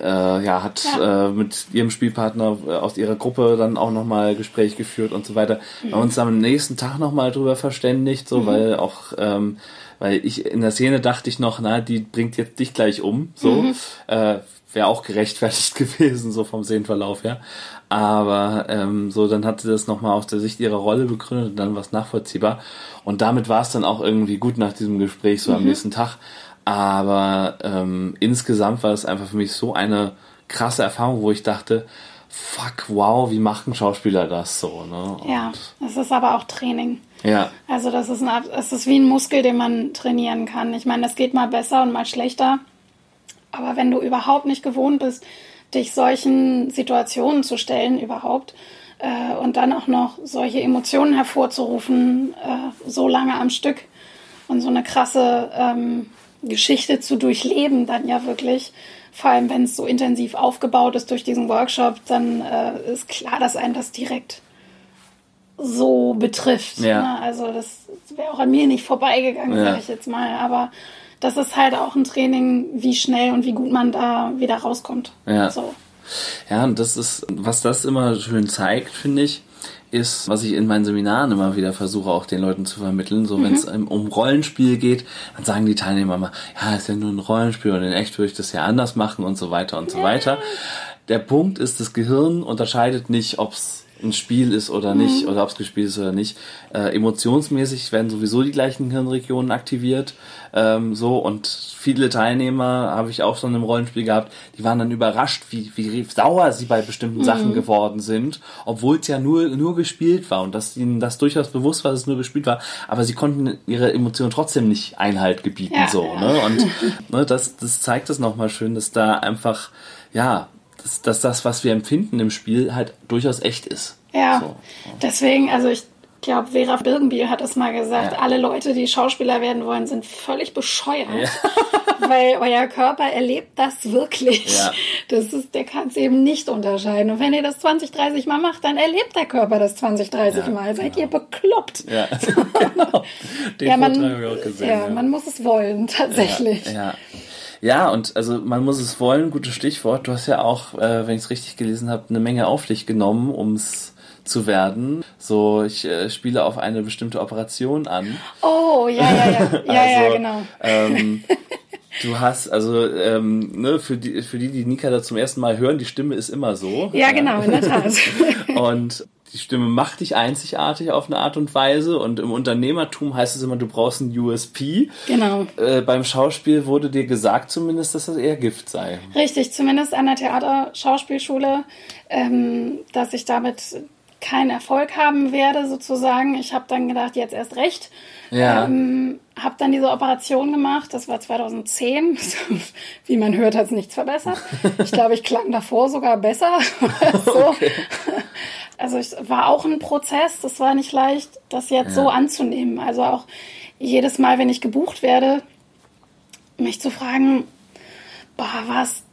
äh, ja, hat ja. Äh, mit ihrem Spielpartner äh, aus ihrer Gruppe dann auch nochmal Gespräch geführt und so weiter. Mhm. Wir haben uns am nächsten Tag nochmal drüber verständigt, so, mhm. weil auch, ähm, weil ich in der Szene dachte ich noch, na, die bringt jetzt dich gleich um, so. Mhm. Äh, Wäre auch gerechtfertigt gewesen, so vom Szenenverlauf her. Aber ähm, so, dann hat sie das nochmal aus der Sicht ihrer Rolle begründet und dann war es nachvollziehbar. Und damit war es dann auch irgendwie gut nach diesem Gespräch, so am mhm. nächsten Tag. Aber ähm, insgesamt war das einfach für mich so eine krasse Erfahrung, wo ich dachte, fuck, wow, wie machen Schauspieler das so? Ne? ja, es ist aber auch Training. Ja. Also das ist, ein, es ist wie ein Muskel, den man trainieren kann. Ich meine, das geht mal besser und mal schlechter. Aber wenn du überhaupt nicht gewohnt bist, dich solchen Situationen zu stellen, überhaupt, äh, und dann auch noch solche Emotionen hervorzurufen, äh, so lange am Stück und so eine krasse ähm, Geschichte zu durchleben, dann ja wirklich. Vor allem, wenn es so intensiv aufgebaut ist durch diesen Workshop, dann äh, ist klar, dass einen das direkt so betrifft. Ja. Ne? Also das wäre auch an mir nicht vorbeigegangen, ja. sage ich jetzt mal. Aber das ist halt auch ein Training, wie schnell und wie gut man da wieder rauskommt. Ja. So. Ja, und das ist, was das immer schön zeigt, finde ich, ist, was ich in meinen Seminaren immer wieder versuche, auch den Leuten zu vermitteln. So, mhm. wenn es um Rollenspiel geht, dann sagen die Teilnehmer immer, ja, ist ja nur ein Rollenspiel und in echt würde ich das ja anders machen und so weiter und so weiter. Der Punkt ist, das Gehirn unterscheidet nicht, ob es ein Spiel ist oder nicht, mhm. oder ob es gespielt ist oder nicht. Äh, emotionsmäßig werden sowieso die gleichen Hirnregionen aktiviert. Ähm, so und viele Teilnehmer habe ich auch schon im Rollenspiel gehabt, die waren dann überrascht, wie, wie sauer sie bei bestimmten mhm. Sachen geworden sind, obwohl es ja nur, nur gespielt war und dass ihnen das durchaus bewusst war, dass es nur gespielt war, aber sie konnten ihre Emotionen trotzdem nicht Einhalt gebieten. Ja. so. Ne? Und ne, das, das zeigt es nochmal schön, dass da einfach, ja, dass, dass das, was wir empfinden im Spiel, halt durchaus echt ist. Ja, so. deswegen, also ich glaube, Vera Birkenbiel hat es mal gesagt, ja. alle Leute, die Schauspieler werden wollen, sind völlig bescheuert. Ja. weil euer Körper erlebt das wirklich. Ja. Das ist, der kann es eben nicht unterscheiden. Und wenn ihr das 20, 30 Mal macht, dann erlebt der Körper das 20, 30 ja, Mal. Seid genau. ihr bekloppt? Ja, genau. Den ja, man, auch gesehen. Ja, man muss es wollen, tatsächlich. ja. Ja, und also man muss es wollen, gutes Stichwort. Du hast ja auch, äh, wenn ich es richtig gelesen habe, eine Menge auf dich genommen, ums zu werden. So, ich äh, spiele auf eine bestimmte Operation an. Oh, ja, ja, ja. Ja, also, ja, genau. Ähm, Du hast, also, ähm, ne, für die, für die, die Nika da zum ersten Mal hören, die Stimme ist immer so. Ja, ja. genau, in der Tat. und die Stimme macht dich einzigartig auf eine Art und Weise und im Unternehmertum heißt es immer, du brauchst ein USP. Genau. Äh, beim Schauspiel wurde dir gesagt zumindest, dass das eher Gift sei. Richtig, zumindest an der Theaterschauspielschule, ähm, dass ich damit keinen Erfolg haben werde sozusagen. Ich habe dann gedacht, jetzt erst recht. Ja. Ähm, habe dann diese Operation gemacht, das war 2010. Wie man hört, hat es nichts verbessert. Ich glaube, ich klang davor sogar besser. so. okay. Also es war auch ein Prozess, das war nicht leicht, das jetzt ja. so anzunehmen. Also auch jedes Mal, wenn ich gebucht werde, mich zu fragen, boah, war es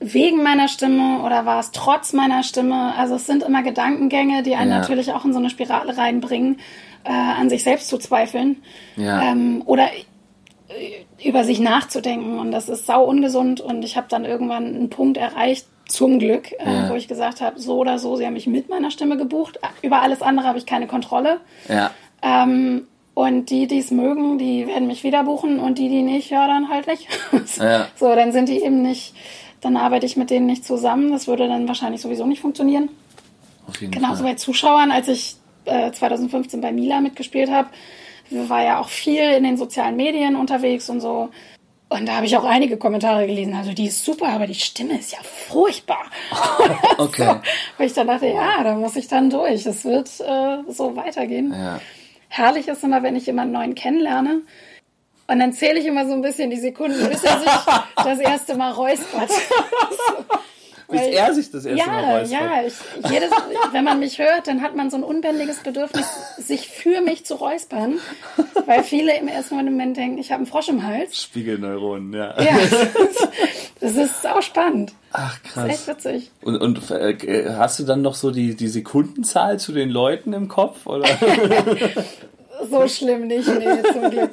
wegen meiner Stimme oder war es trotz meiner Stimme? Also es sind immer Gedankengänge, die einen ja. natürlich auch in so eine Spirale reinbringen, äh, an sich selbst zu zweifeln ja. ähm, oder äh, über sich nachzudenken. Und das ist sau ungesund. Und ich habe dann irgendwann einen Punkt erreicht, Zum Glück, äh, ja. wo ich gesagt habe, so oder so, sie haben mich mit meiner Stimme gebucht. Über alles andere habe ich keine Kontrolle. Ja. Ähm, und die, die es mögen, die werden mich wieder buchen und die, die nicht, ja, dann halt nicht. ja. So, dann sind die eben nicht, dann arbeite ich mit denen nicht zusammen. Das würde dann wahrscheinlich sowieso nicht funktionieren. Auf jeden Genauso Fall. bei Zuschauern, als ich äh, 2015 bei Mila mitgespielt habe, war ja auch viel in den sozialen Medien unterwegs und so. Und da habe ich auch einige Kommentare gelesen. Also die ist super, aber die Stimme ist ja furchtbar. okay. so, weil ich dann dachte, ja, da muss ich dann durch. Es wird äh, so weitergehen. Ja. Herrlich ist immer, wenn ich jemanden neuen kennenlerne. Und dann zähle ich immer so ein bisschen die Sekunden, bis er sich das erste Mal räuspert. Bis Weil, er sich das erste ja, Mal räuspert. Ja, ich, jedes, wenn man mich hört, dann hat man so ein unbändiges Bedürfnis, sich für mich zu räuspern. Weil viele im ersten Moment denken, ich habe einen Frosch im Hals. Spiegelneuronen, ja. Ja, das ist auch spannend. Ach, krass. Das ist echt witzig. Und, und äh, hast du dann noch so die, die Sekundenzahl zu den Leuten im Kopf? Oder? so schlimm nicht, nee, zum Glück.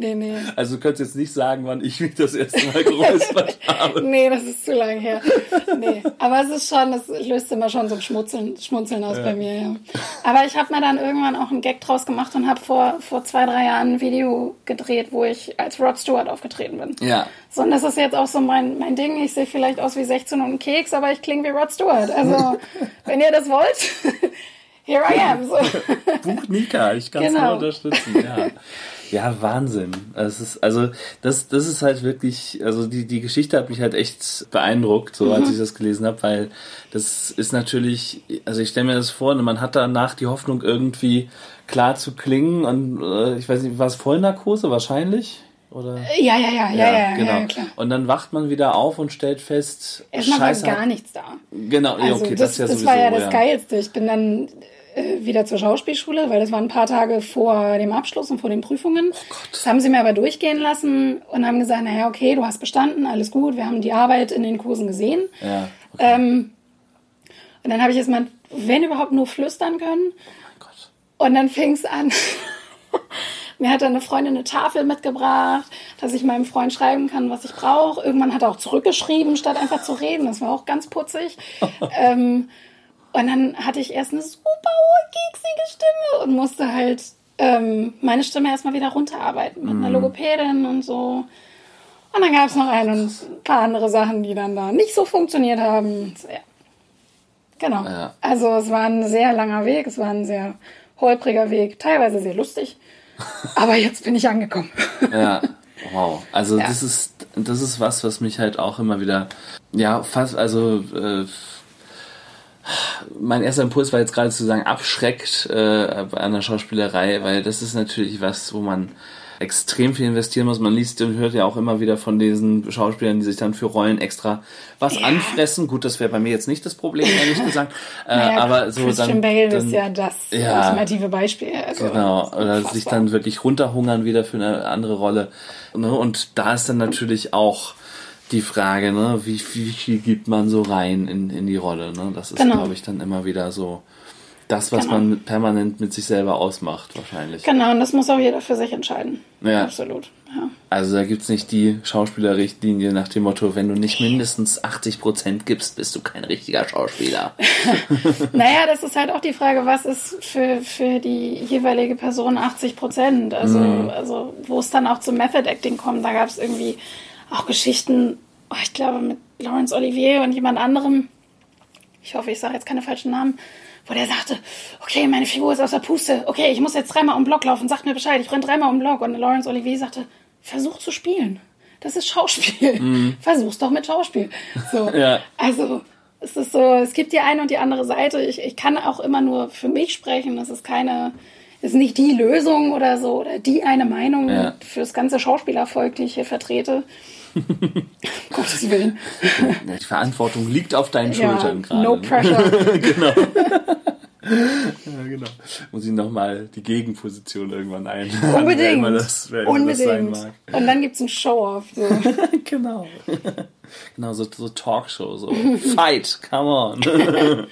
Nee, nee. Also du könntest jetzt nicht sagen, wann ich mich das erste Mal geräuspert habe. nee, das ist zu lang her. Nee, aber es ist schon, das löst immer schon so ein Schmutzeln, Schmunzeln aus ja. bei mir, ja. Aber ich habe mir dann irgendwann auch einen Gag draus gemacht und habe vor, vor zwei, drei Jahren ein Video gedreht, wo ich als Rod Stewart aufgetreten bin. Ja. So, und das ist jetzt auch so mein, mein Ding. Ich sehe vielleicht aus wie 16 und ein Keks, aber ich klinge wie Rod Stewart. Also, wenn ihr das wollt... Here I am. So. Buch Nika, ich kann es genau. nur unterstützen. Ja. Ja, Wahnsinn. Es ist, also das, das ist halt wirklich, also die, die Geschichte hat mich halt echt beeindruckt, so mhm. als ich das gelesen habe, weil das ist natürlich, also ich stelle mir das vor, man hat danach die Hoffnung irgendwie klar zu klingen und äh, ich weiß nicht, war es Vollnarkose wahrscheinlich? Oder? Ja, ja, ja, ja, ja, ja, genau. Ja, klar. Und dann wacht man wieder auf und stellt fest, erstmal war gar nichts da. Genau, also okay, das, das ist ja das war ja das Geilste. Ich bin dann äh, wieder zur Schauspielschule, weil das war ein paar Tage vor dem Abschluss und vor den Prüfungen. Oh das haben sie mir aber durchgehen lassen und haben gesagt, naja, okay, du hast bestanden, alles gut, wir haben die Arbeit in den Kursen gesehen. Ja, okay. ähm, und dann habe ich jetzt mal, wenn überhaupt, nur flüstern können. Oh. Und dann fing es an. Mir hat dann eine Freundin eine Tafel mitgebracht, dass ich meinem Freund schreiben kann, was ich brauche. Irgendwann hat er auch zurückgeschrieben, statt einfach zu reden. Das war auch ganz putzig. ähm, und dann hatte ich erst eine super hohe, kieksige Stimme und musste halt ähm, meine Stimme erstmal wieder runterarbeiten mit einer Logopädin und so. Und dann gab es noch ein und ein paar andere Sachen, die dann da nicht so funktioniert haben. Ja. Genau. Ja. Also es war ein sehr langer Weg, es war ein sehr holpriger Weg, teilweise sehr lustig. Aber jetzt bin ich angekommen. Ja, wow. Also Ja. das ist das ist was, was mich halt auch immer wieder ja fast also äh, mein erster Impuls war jetzt gerade zu sagen abschreckt äh, an der Schauspielerei, weil das ist natürlich was, wo man extrem viel investieren muss. Man liest und hört ja auch immer wieder von diesen Schauspielern, die sich dann für Rollen extra was Ja. anfressen. Gut, das wäre bei mir jetzt nicht das Problem, ehrlich gesagt. Äh, Naja, aber so Christian dann, Bale dann ist ja das Ja. ultimative Beispiel. Also, Genau, oder sich dann wirklich runterhungern wieder für eine andere Rolle. Ne? Und da ist dann natürlich auch die Frage, ne, wie, wie viel gibt man so rein in, in die Rolle. Ne? Das ist, Genau. glaube ich, dann immer wieder so das, was Genau. man permanent mit sich selber ausmacht, wahrscheinlich. Genau, und das muss auch jeder für sich entscheiden. Ja. Absolut. Ja. Also da gibt's nicht die Schauspielerrichtlinie nach dem Motto, wenn du nicht mindestens 80% gibst, bist du kein richtiger Schauspieler. Naja, das ist halt auch die Frage, was ist für, für die jeweilige Person 80 Prozent? Also, Mhm. also, wo es dann auch zum Method Acting kommt, da gab es irgendwie auch Geschichten, oh, ich glaube, mit Laurence Olivier und jemand anderem. Ich hoffe, ich sage jetzt keine falschen Namen. Wo der sagte, okay, meine Figur ist aus der Puste. Okay, ich muss jetzt dreimal um den Block laufen. Sagt mir Bescheid, ich renne dreimal um den Block. Und Laurence Olivier sagte, versuch zu spielen. Das ist Schauspiel. Versuch's doch mit Schauspiel. So. Ja. Also, es ist so, es gibt die eine und die andere Seite. Ich, ich kann auch immer nur für mich sprechen. Das ist keine, ist nicht die Lösung oder so oder die eine Meinung Ja. fürs ganze Schauspielervolk, die ich hier vertrete. Gottes Willen. Die Verantwortung liegt auf deinen Schultern gerade. no ne? pressure. genau. ja, genau. Muss ich nochmal die Gegenposition irgendwann ein. Wer Unbedingt. immer das, wer immer das sein Unbedingt. mag. Und dann gibt's ein Show-Off. So. genau. genau, so, so Talkshow, so Fight, come on. genau.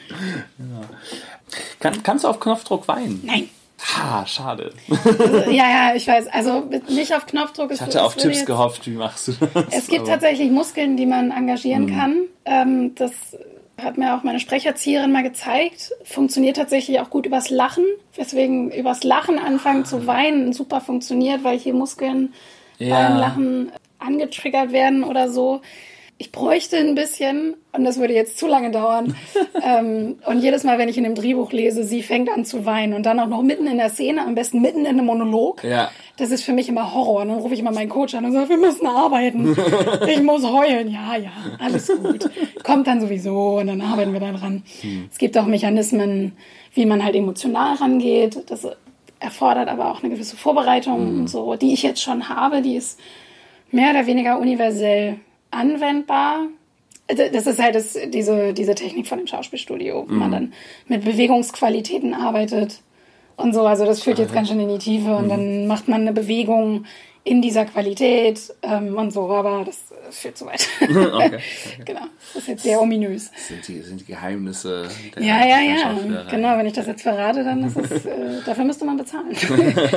Kann, kannst du auf Knopfdruck weinen? Nein. Ha, schade. Also, ja, ja, ich weiß. Also nicht auf Knopfdruck. Ich hatte auf Tipps gehofft, wie machst du das? Es gibt tatsächlich Muskeln, die man engagieren mhm. kann. Ähm, das hat mir auch meine Sprecherzieherin mal gezeigt. Funktioniert tatsächlich auch gut übers Lachen. Weswegen übers Lachen anfangen zu weinen super funktioniert, weil hier Muskeln ja. beim Lachen angetriggert werden oder so ich bräuchte ein bisschen, und das würde jetzt zu lange dauern. ähm, und jedes Mal, wenn ich in dem Drehbuch lese, sie fängt an zu weinen und dann auch noch mitten in der Szene, am besten mitten in einem Monolog. Ja. Das ist für mich immer Horror. Und dann rufe ich immer meinen Coach an und sage, wir müssen arbeiten. ich muss heulen. Ja, ja, alles gut. Kommt dann sowieso und dann arbeiten wir da dran. Hm. Es gibt auch Mechanismen, wie man halt emotional rangeht. Das erfordert aber auch eine gewisse Vorbereitung hm. und so, die ich jetzt schon habe. Die ist mehr oder weniger universell anwendbar. Das ist halt das, diese, diese Technik von dem Schauspielstudio, wo mhm. man dann mit Bewegungsqualitäten arbeitet und so. Also das führt jetzt ganz schön in die Tiefe und mhm. dann macht man eine Bewegung in dieser Qualität ähm, und so, aber das führt zu weit. okay, okay. Genau, das ist jetzt sehr ominös. Das sind die, sind die Geheimnisse der Ja, ja, ja, genau, wenn ich das jetzt verrate, dann ist es, äh, dafür müsste man bezahlen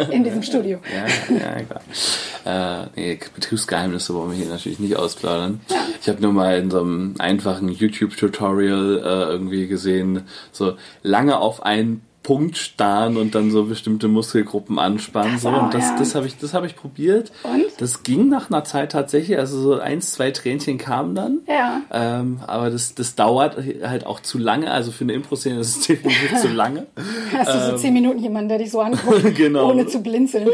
in diesem Studio. Ja, ja, klar. Äh, nee, Betriebsgeheimnisse wollen wir hier natürlich nicht ausplaudern. Ja. Ich habe nur mal in so einem einfachen YouTube-Tutorial äh, irgendwie gesehen, so lange auf einen Punkt starren und dann so bestimmte Muskelgruppen anspannen. Das so. Und das, ja. das habe ich, das habe ich probiert. Und? Das ging nach einer Zeit tatsächlich. Also so eins, zwei Tränchen kamen dann. Ja. Ähm, aber das, das dauert halt auch zu lange. Also für eine Impro-Szene ist es definitiv zu lange. Hast du so ähm, zehn Minuten jemanden, der dich so anguckt, genau. ohne zu blinzeln.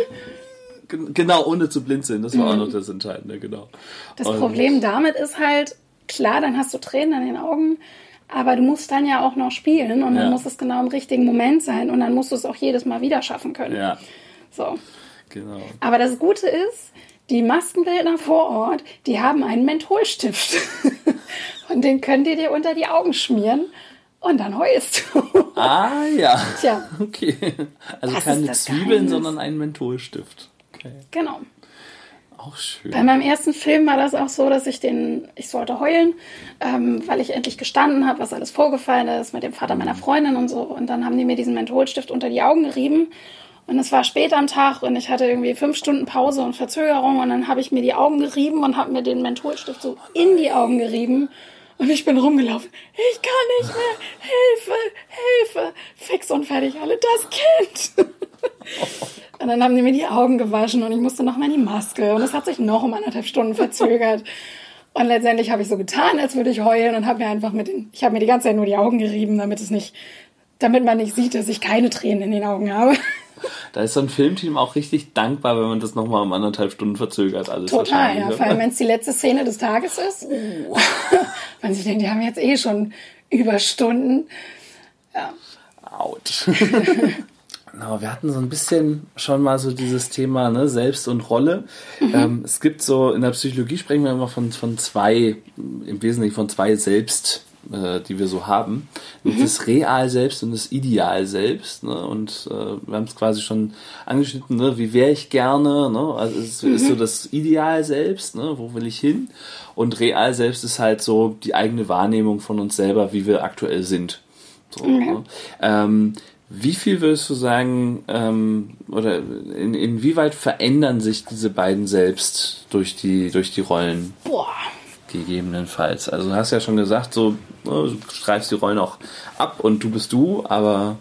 Genau, ohne zu blinzeln. Das war mhm. auch noch das Entscheidende, genau. Das und Problem damit ist halt, klar, dann hast du Tränen in den Augen, aber du musst dann ja auch noch spielen und dann muss es genau im richtigen Moment sein und dann musst du es auch jedes Mal wieder schaffen können. Ja. So. Genau. Aber das Gute ist, die Maskenbildner vor Ort, die haben einen Mentholstift. und den könnt ihr dir unter die Augen schmieren und dann heulst du. Ah ja. Tja. Okay. Also das keine Zwiebeln, Geheimnis. sondern einen Mentholstift. Okay. Genau. Auch schön. Bei meinem ersten Film war das auch so, dass ich den, ich sollte heulen, ähm, weil ich endlich gestanden habe, was alles vorgefallen ist mit dem Vater meiner Freundin und so. Und dann haben die mir diesen Mentholstift unter die Augen gerieben. Und es war spät am Tag und ich hatte irgendwie fünf Stunden Pause und Verzögerung und dann habe ich mir die Augen gerieben und habe mir den Mentholstift so in die Augen gerieben. Und ich bin rumgelaufen. Ich kann nicht mehr. Hilfe, Hilfe. Fix und fertig, alle das Kind. Und dann haben die mir die Augen gewaschen und ich musste noch mal in die Maske. Und es hat sich noch um anderthalb Stunden verzögert. Und letztendlich habe ich so getan, als würde ich heulen und habe mir einfach mit den, ich habe mir die ganze Zeit nur die Augen gerieben, damit es nicht, damit man nicht sieht, dass ich keine Tränen in den Augen habe. Da ist so ein Filmteam auch richtig dankbar, wenn man das nochmal um anderthalb Stunden verzögert. Alles Total, ja. Vor allem, wenn es die letzte Szene des Tages ist. Oh. man sich denkt, die haben jetzt eh schon Überstunden. Ja. Autsch. Genau, wir hatten so ein bisschen schon mal so dieses Thema ne, Selbst und Rolle. Mhm. Ähm, es gibt so, in der Psychologie sprechen wir immer von, von zwei, im Wesentlichen von zwei Selbst, äh, die wir so haben. Mhm. Das Real Selbst und das Ideal Selbst. Ne? Und äh, wir haben es quasi schon angeschnitten, ne? wie wäre ich gerne. Ne? Also es mhm. ist so das Ideal Selbst, ne? wo will ich hin? Und Real Selbst ist halt so die eigene Wahrnehmung von uns selber, wie wir aktuell sind. So, ne? ähm, wie viel würdest du sagen, ähm, oder in, inwieweit verändern sich diese beiden selbst durch die, durch die Rollen? Boah. Gegebenenfalls. Also du hast ja schon gesagt, so, ne, du streifst die Rollen auch ab und du bist du, aber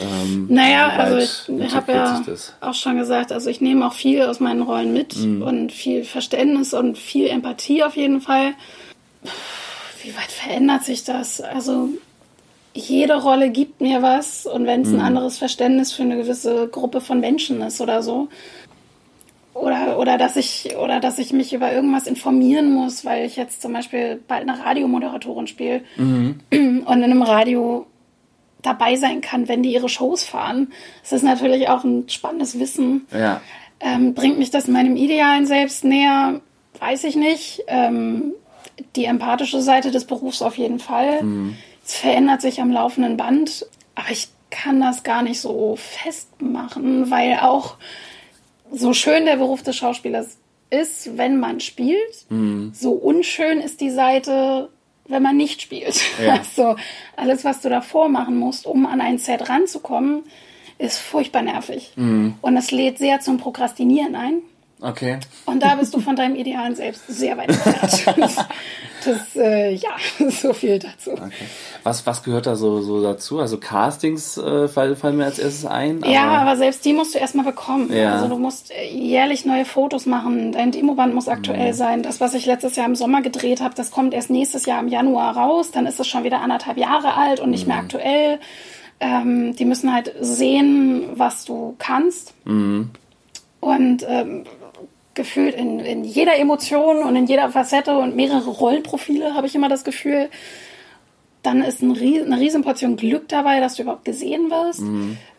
ähm, naja, also ich habe ja auch schon gesagt, also ich nehme auch viel aus meinen Rollen mit mhm. und viel Verständnis und viel Empathie auf jeden Fall. Wie weit verändert sich das? Also jede Rolle gibt mir was und wenn es ein mhm. anderes Verständnis für eine gewisse Gruppe von Menschen ist oder so. Oder, oder, dass ich, oder dass ich mich über irgendwas informieren muss, weil ich jetzt zum Beispiel bald eine Radiomoderatorin spiele mhm. und in einem Radio dabei sein kann, wenn die ihre Shows fahren. Das ist natürlich auch ein spannendes Wissen. Ja. Ähm, bringt mich das meinem idealen Selbst näher? Weiß ich nicht. Ähm, die empathische Seite des Berufs auf jeden Fall. Mhm. Es verändert sich am laufenden Band, aber ich kann das gar nicht so festmachen, weil auch so schön der Beruf des Schauspielers ist, wenn man spielt, mhm. so unschön ist die Seite, wenn man nicht spielt. Ja. Also alles, was du davor machen musst, um an ein Set ranzukommen, ist furchtbar nervig. Und es lädt sehr zum Prokrastinieren ein. Okay. Und da bist du von deinem idealen Selbst sehr weit entfernt. Das, das äh, ja, so viel dazu. okay. Was, was gehört da so, so dazu? Also Castings äh, fallen, mir als erstes ein. Ja, aber selbst die musst du erstmal bekommen. Ja. Also du musst äh, jährlich neue Fotos machen. Dein Demoband muss aktuell Mhm. sein. Das, was ich letztes Jahr im Sommer gedreht habe, das kommt erst nächstes Jahr im Januar raus. Dann ist es schon wieder anderthalb Jahre alt und Mhm. nicht mehr aktuell. Ähm, die müssen halt sehen, was du kannst. Mhm. Und ähm, gefühlt in, in jeder Emotion und in jeder Facette und mehrere Rollenprofile habe ich immer das Gefühl, dann ist ein Ries eine Riesenportion Glück dabei, dass du überhaupt gesehen wirst.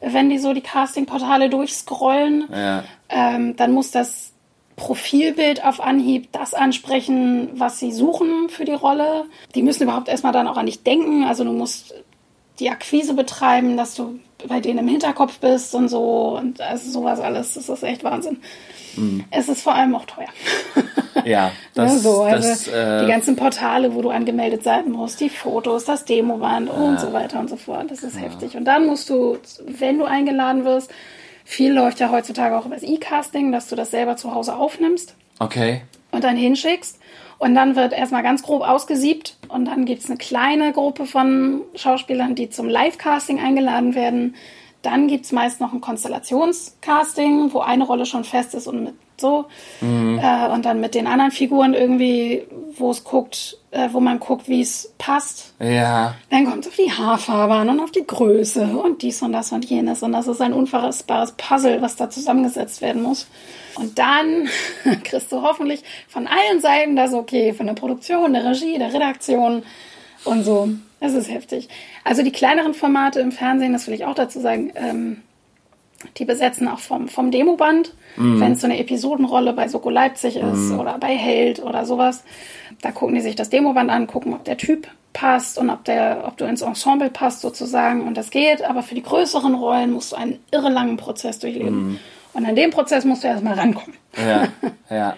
Wenn die so die Castingportale durchscrollen, Ja. ähm, dann muss das Profilbild auf Anhieb das ansprechen, was sie suchen für die Rolle. Die müssen überhaupt erstmal dann auch an dich denken. Also du musst die Akquise betreiben, dass du bei denen im Hinterkopf bist und so und also sowas alles. Das ist echt Wahnsinn. Es ist vor allem auch teuer. Ja, Das, das, so, also das, äh, die ganzen Portale, wo du angemeldet sein musst, die Fotos, das Demoband und so weiter und so fort. Das ist heftig. Und dann musst du, wenn du eingeladen wirst, viel läuft ja heutzutage auch über das E-Casting, dass du das selber zu Hause aufnimmst okay. und dann hinschickst. Und dann wird erstmal ganz grob ausgesiebt und dann gibt es eine kleine Gruppe von Schauspielern, die zum Live-Casting eingeladen werden. Dann gibt es meist noch ein Konstellationscasting, wo eine Rolle schon fest ist und mit so. Äh, und dann mit den anderen Figuren irgendwie, wo es guckt, äh, wo man guckt, wie es passt. Ja. Dann kommt es auf die Haarfarbe an und auf die Größe und dies und das und jenes. Und das ist ein unfassbares Puzzle, was da zusammengesetzt werden muss. Und dann kriegst du hoffentlich von allen Seiten das okay, von der Produktion, der Regie, der Redaktion und so. Das ist heftig. Also die kleineren Formate im Fernsehen, das will ich auch dazu sagen, ähm, die besetzen auch vom, vom Demoband, wenn es so eine Episodenrolle bei Soko Leipzig ist oder bei Held oder sowas. Da gucken die sich das Demoband an, gucken, ob der Typ passt und ob, der, ob du ins Ensemble passt sozusagen. Und das geht, aber für die größeren Rollen musst du einen irre langen Prozess durchleben. Und an dem Prozess musst du erstmal rankommen. Ja, ja.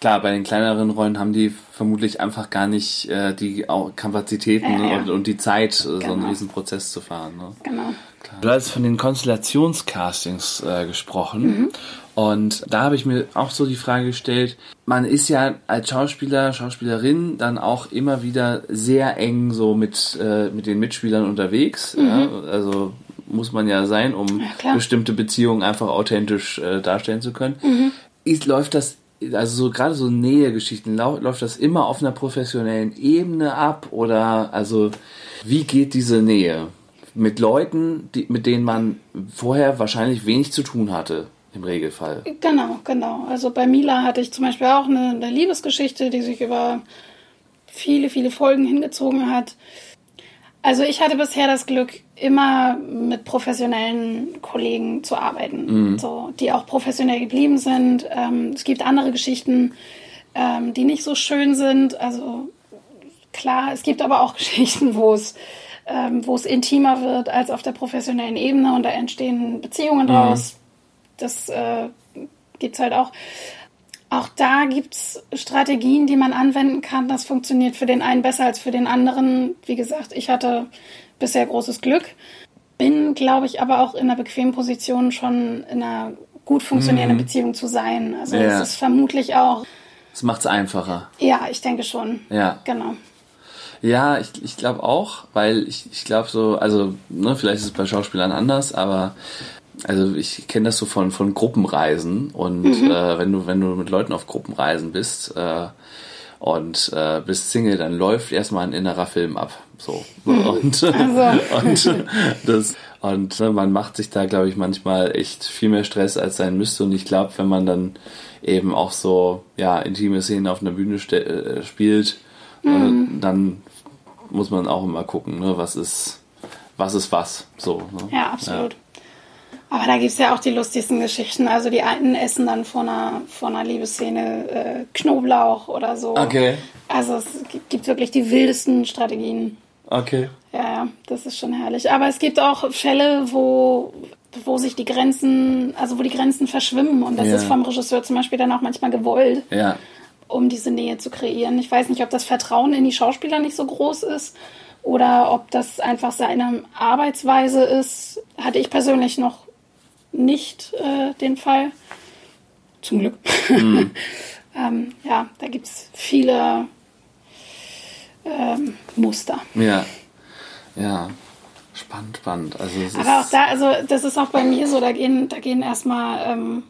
Klar, bei den kleineren Rollen haben die vermutlich einfach gar nicht äh, die Kapazitäten Ja, ja. Und, und die Zeit, äh, so einen Genau. riesen Prozess zu fahren. Ne? Genau. Du hast von den Konstellationscastings äh, gesprochen. Mhm. Und da habe ich mir auch so die Frage gestellt, man ist ja als Schauspieler, Schauspielerin dann auch immer wieder sehr eng so mit, äh, mit den Mitspielern unterwegs. Ja? Also muss man ja sein, um Mhm. Ja, klar. bestimmte Beziehungen einfach authentisch äh, darstellen zu können. Mhm. Ist, läuft das, also so gerade so Nähegeschichten, läuft das immer auf einer professionellen Ebene ab oder also wie geht diese Nähe mit Leuten, die, mit denen man vorher wahrscheinlich wenig zu tun hatte im Regelfall? Genau, genau. Also bei Mila hatte ich zum Beispiel auch eine, eine Liebesgeschichte, die sich über viele, viele Folgen hingezogen hat. Also ich hatte bisher das Glück, immer mit professionellen Kollegen zu arbeiten, so, die auch professionell geblieben sind. Ähm, es gibt andere Geschichten, ähm, die nicht so schön sind. Also klar, es gibt aber auch Geschichten, wo es ähm, wo es intimer wird als auf der professionellen Ebene und da entstehen Beziehungen draus. Das äh, gibt's halt auch. Auch da gibt's Strategien, die man anwenden kann. Das funktioniert für den einen besser als für den anderen. Wie gesagt, ich hatte bisher großes Glück. Bin, glaube ich, aber auch in einer bequemen Position, schon in einer gut funktionierenden Beziehung zu sein. Also Ja. es ist vermutlich auch, Das macht's einfacher. ja, ich denke schon. Ja. Genau. Ja, ich, ich glaube auch, weil ich, ich glaube so, also, ne, vielleicht ist es bei Schauspielern anders, aber also ich kenne das so von, von Gruppenreisen und äh, wenn du, wenn du mit Leuten auf Gruppenreisen bist äh, und äh, bist Single, dann läuft erstmal ein innerer Film ab. So. Und, und das und ne, man macht sich da, glaube ich, manchmal echt viel mehr Stress, als sein müsste. Und ich glaube, wenn man dann eben auch so ja intime Szenen auf einer Bühne ste- äh, spielt, äh, dann muss man auch immer gucken, ne, was ist was ist was. So. Ne? Ja, absolut. Aber da gibt's ja auch die lustigsten Geschichten. Also die einen essen dann vor einer, vor einer Liebesszene äh, Knoblauch oder so. Okay. Also es gibt, gibt wirklich die wildesten Strategien. Okay. Ja, ja, das ist schon herrlich. Aber es gibt auch Fälle, wo, wo sich die Grenzen, also wo die Grenzen verschwimmen. Und das Ja. ist vom Regisseur zum Beispiel dann auch manchmal gewollt, Ja. um diese Nähe zu kreieren. Ich weiß nicht, ob das Vertrauen in die Schauspieler nicht so groß ist oder ob das einfach seine Arbeitsweise ist. Hatte ich persönlich noch nicht äh, den Fall. Zum Glück. Mhm. ähm, ja, da gibt es viele ähm, Muster. Ja, ja. Spannend, spannend. Also Aber auch da, also das ist auch bei mir so, da gehen, da gehen erstmal ähm,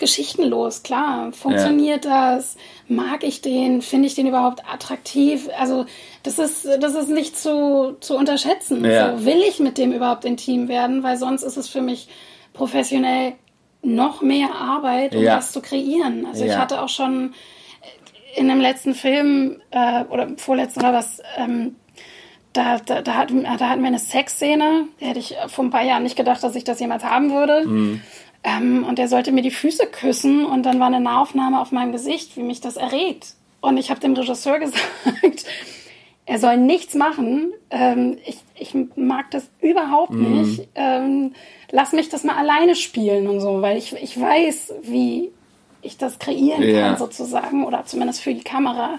Geschichten los, klar. Funktioniert ja. das? Mag ich den? Finde ich den überhaupt attraktiv? Also, das ist, das ist nicht zu, zu unterschätzen. Ja. So, will ich mit dem überhaupt intim werden? Weil sonst ist es für mich professionell noch mehr Arbeit, um ja. das zu kreieren. Also, ich hatte auch schon in dem letzten Film äh, oder vorletzten oder was, ähm, da, da, da, hatten, da hatten wir eine Sexszene. Da hätte ich vor ein paar Jahren nicht gedacht, dass ich das jemals haben würde. Mhm. Ähm, und er sollte mir die Füße küssen und dann war eine Nahaufnahme auf meinem Gesicht, wie mich das erregt. Und ich habe dem Regisseur gesagt, er soll nichts machen. Ähm, ich, ich mag das überhaupt mhm. nicht. Ähm, lass mich das mal alleine spielen und so, weil ich, ich weiß, wie ich das kreieren ja. kann sozusagen oder zumindest für die Kamera.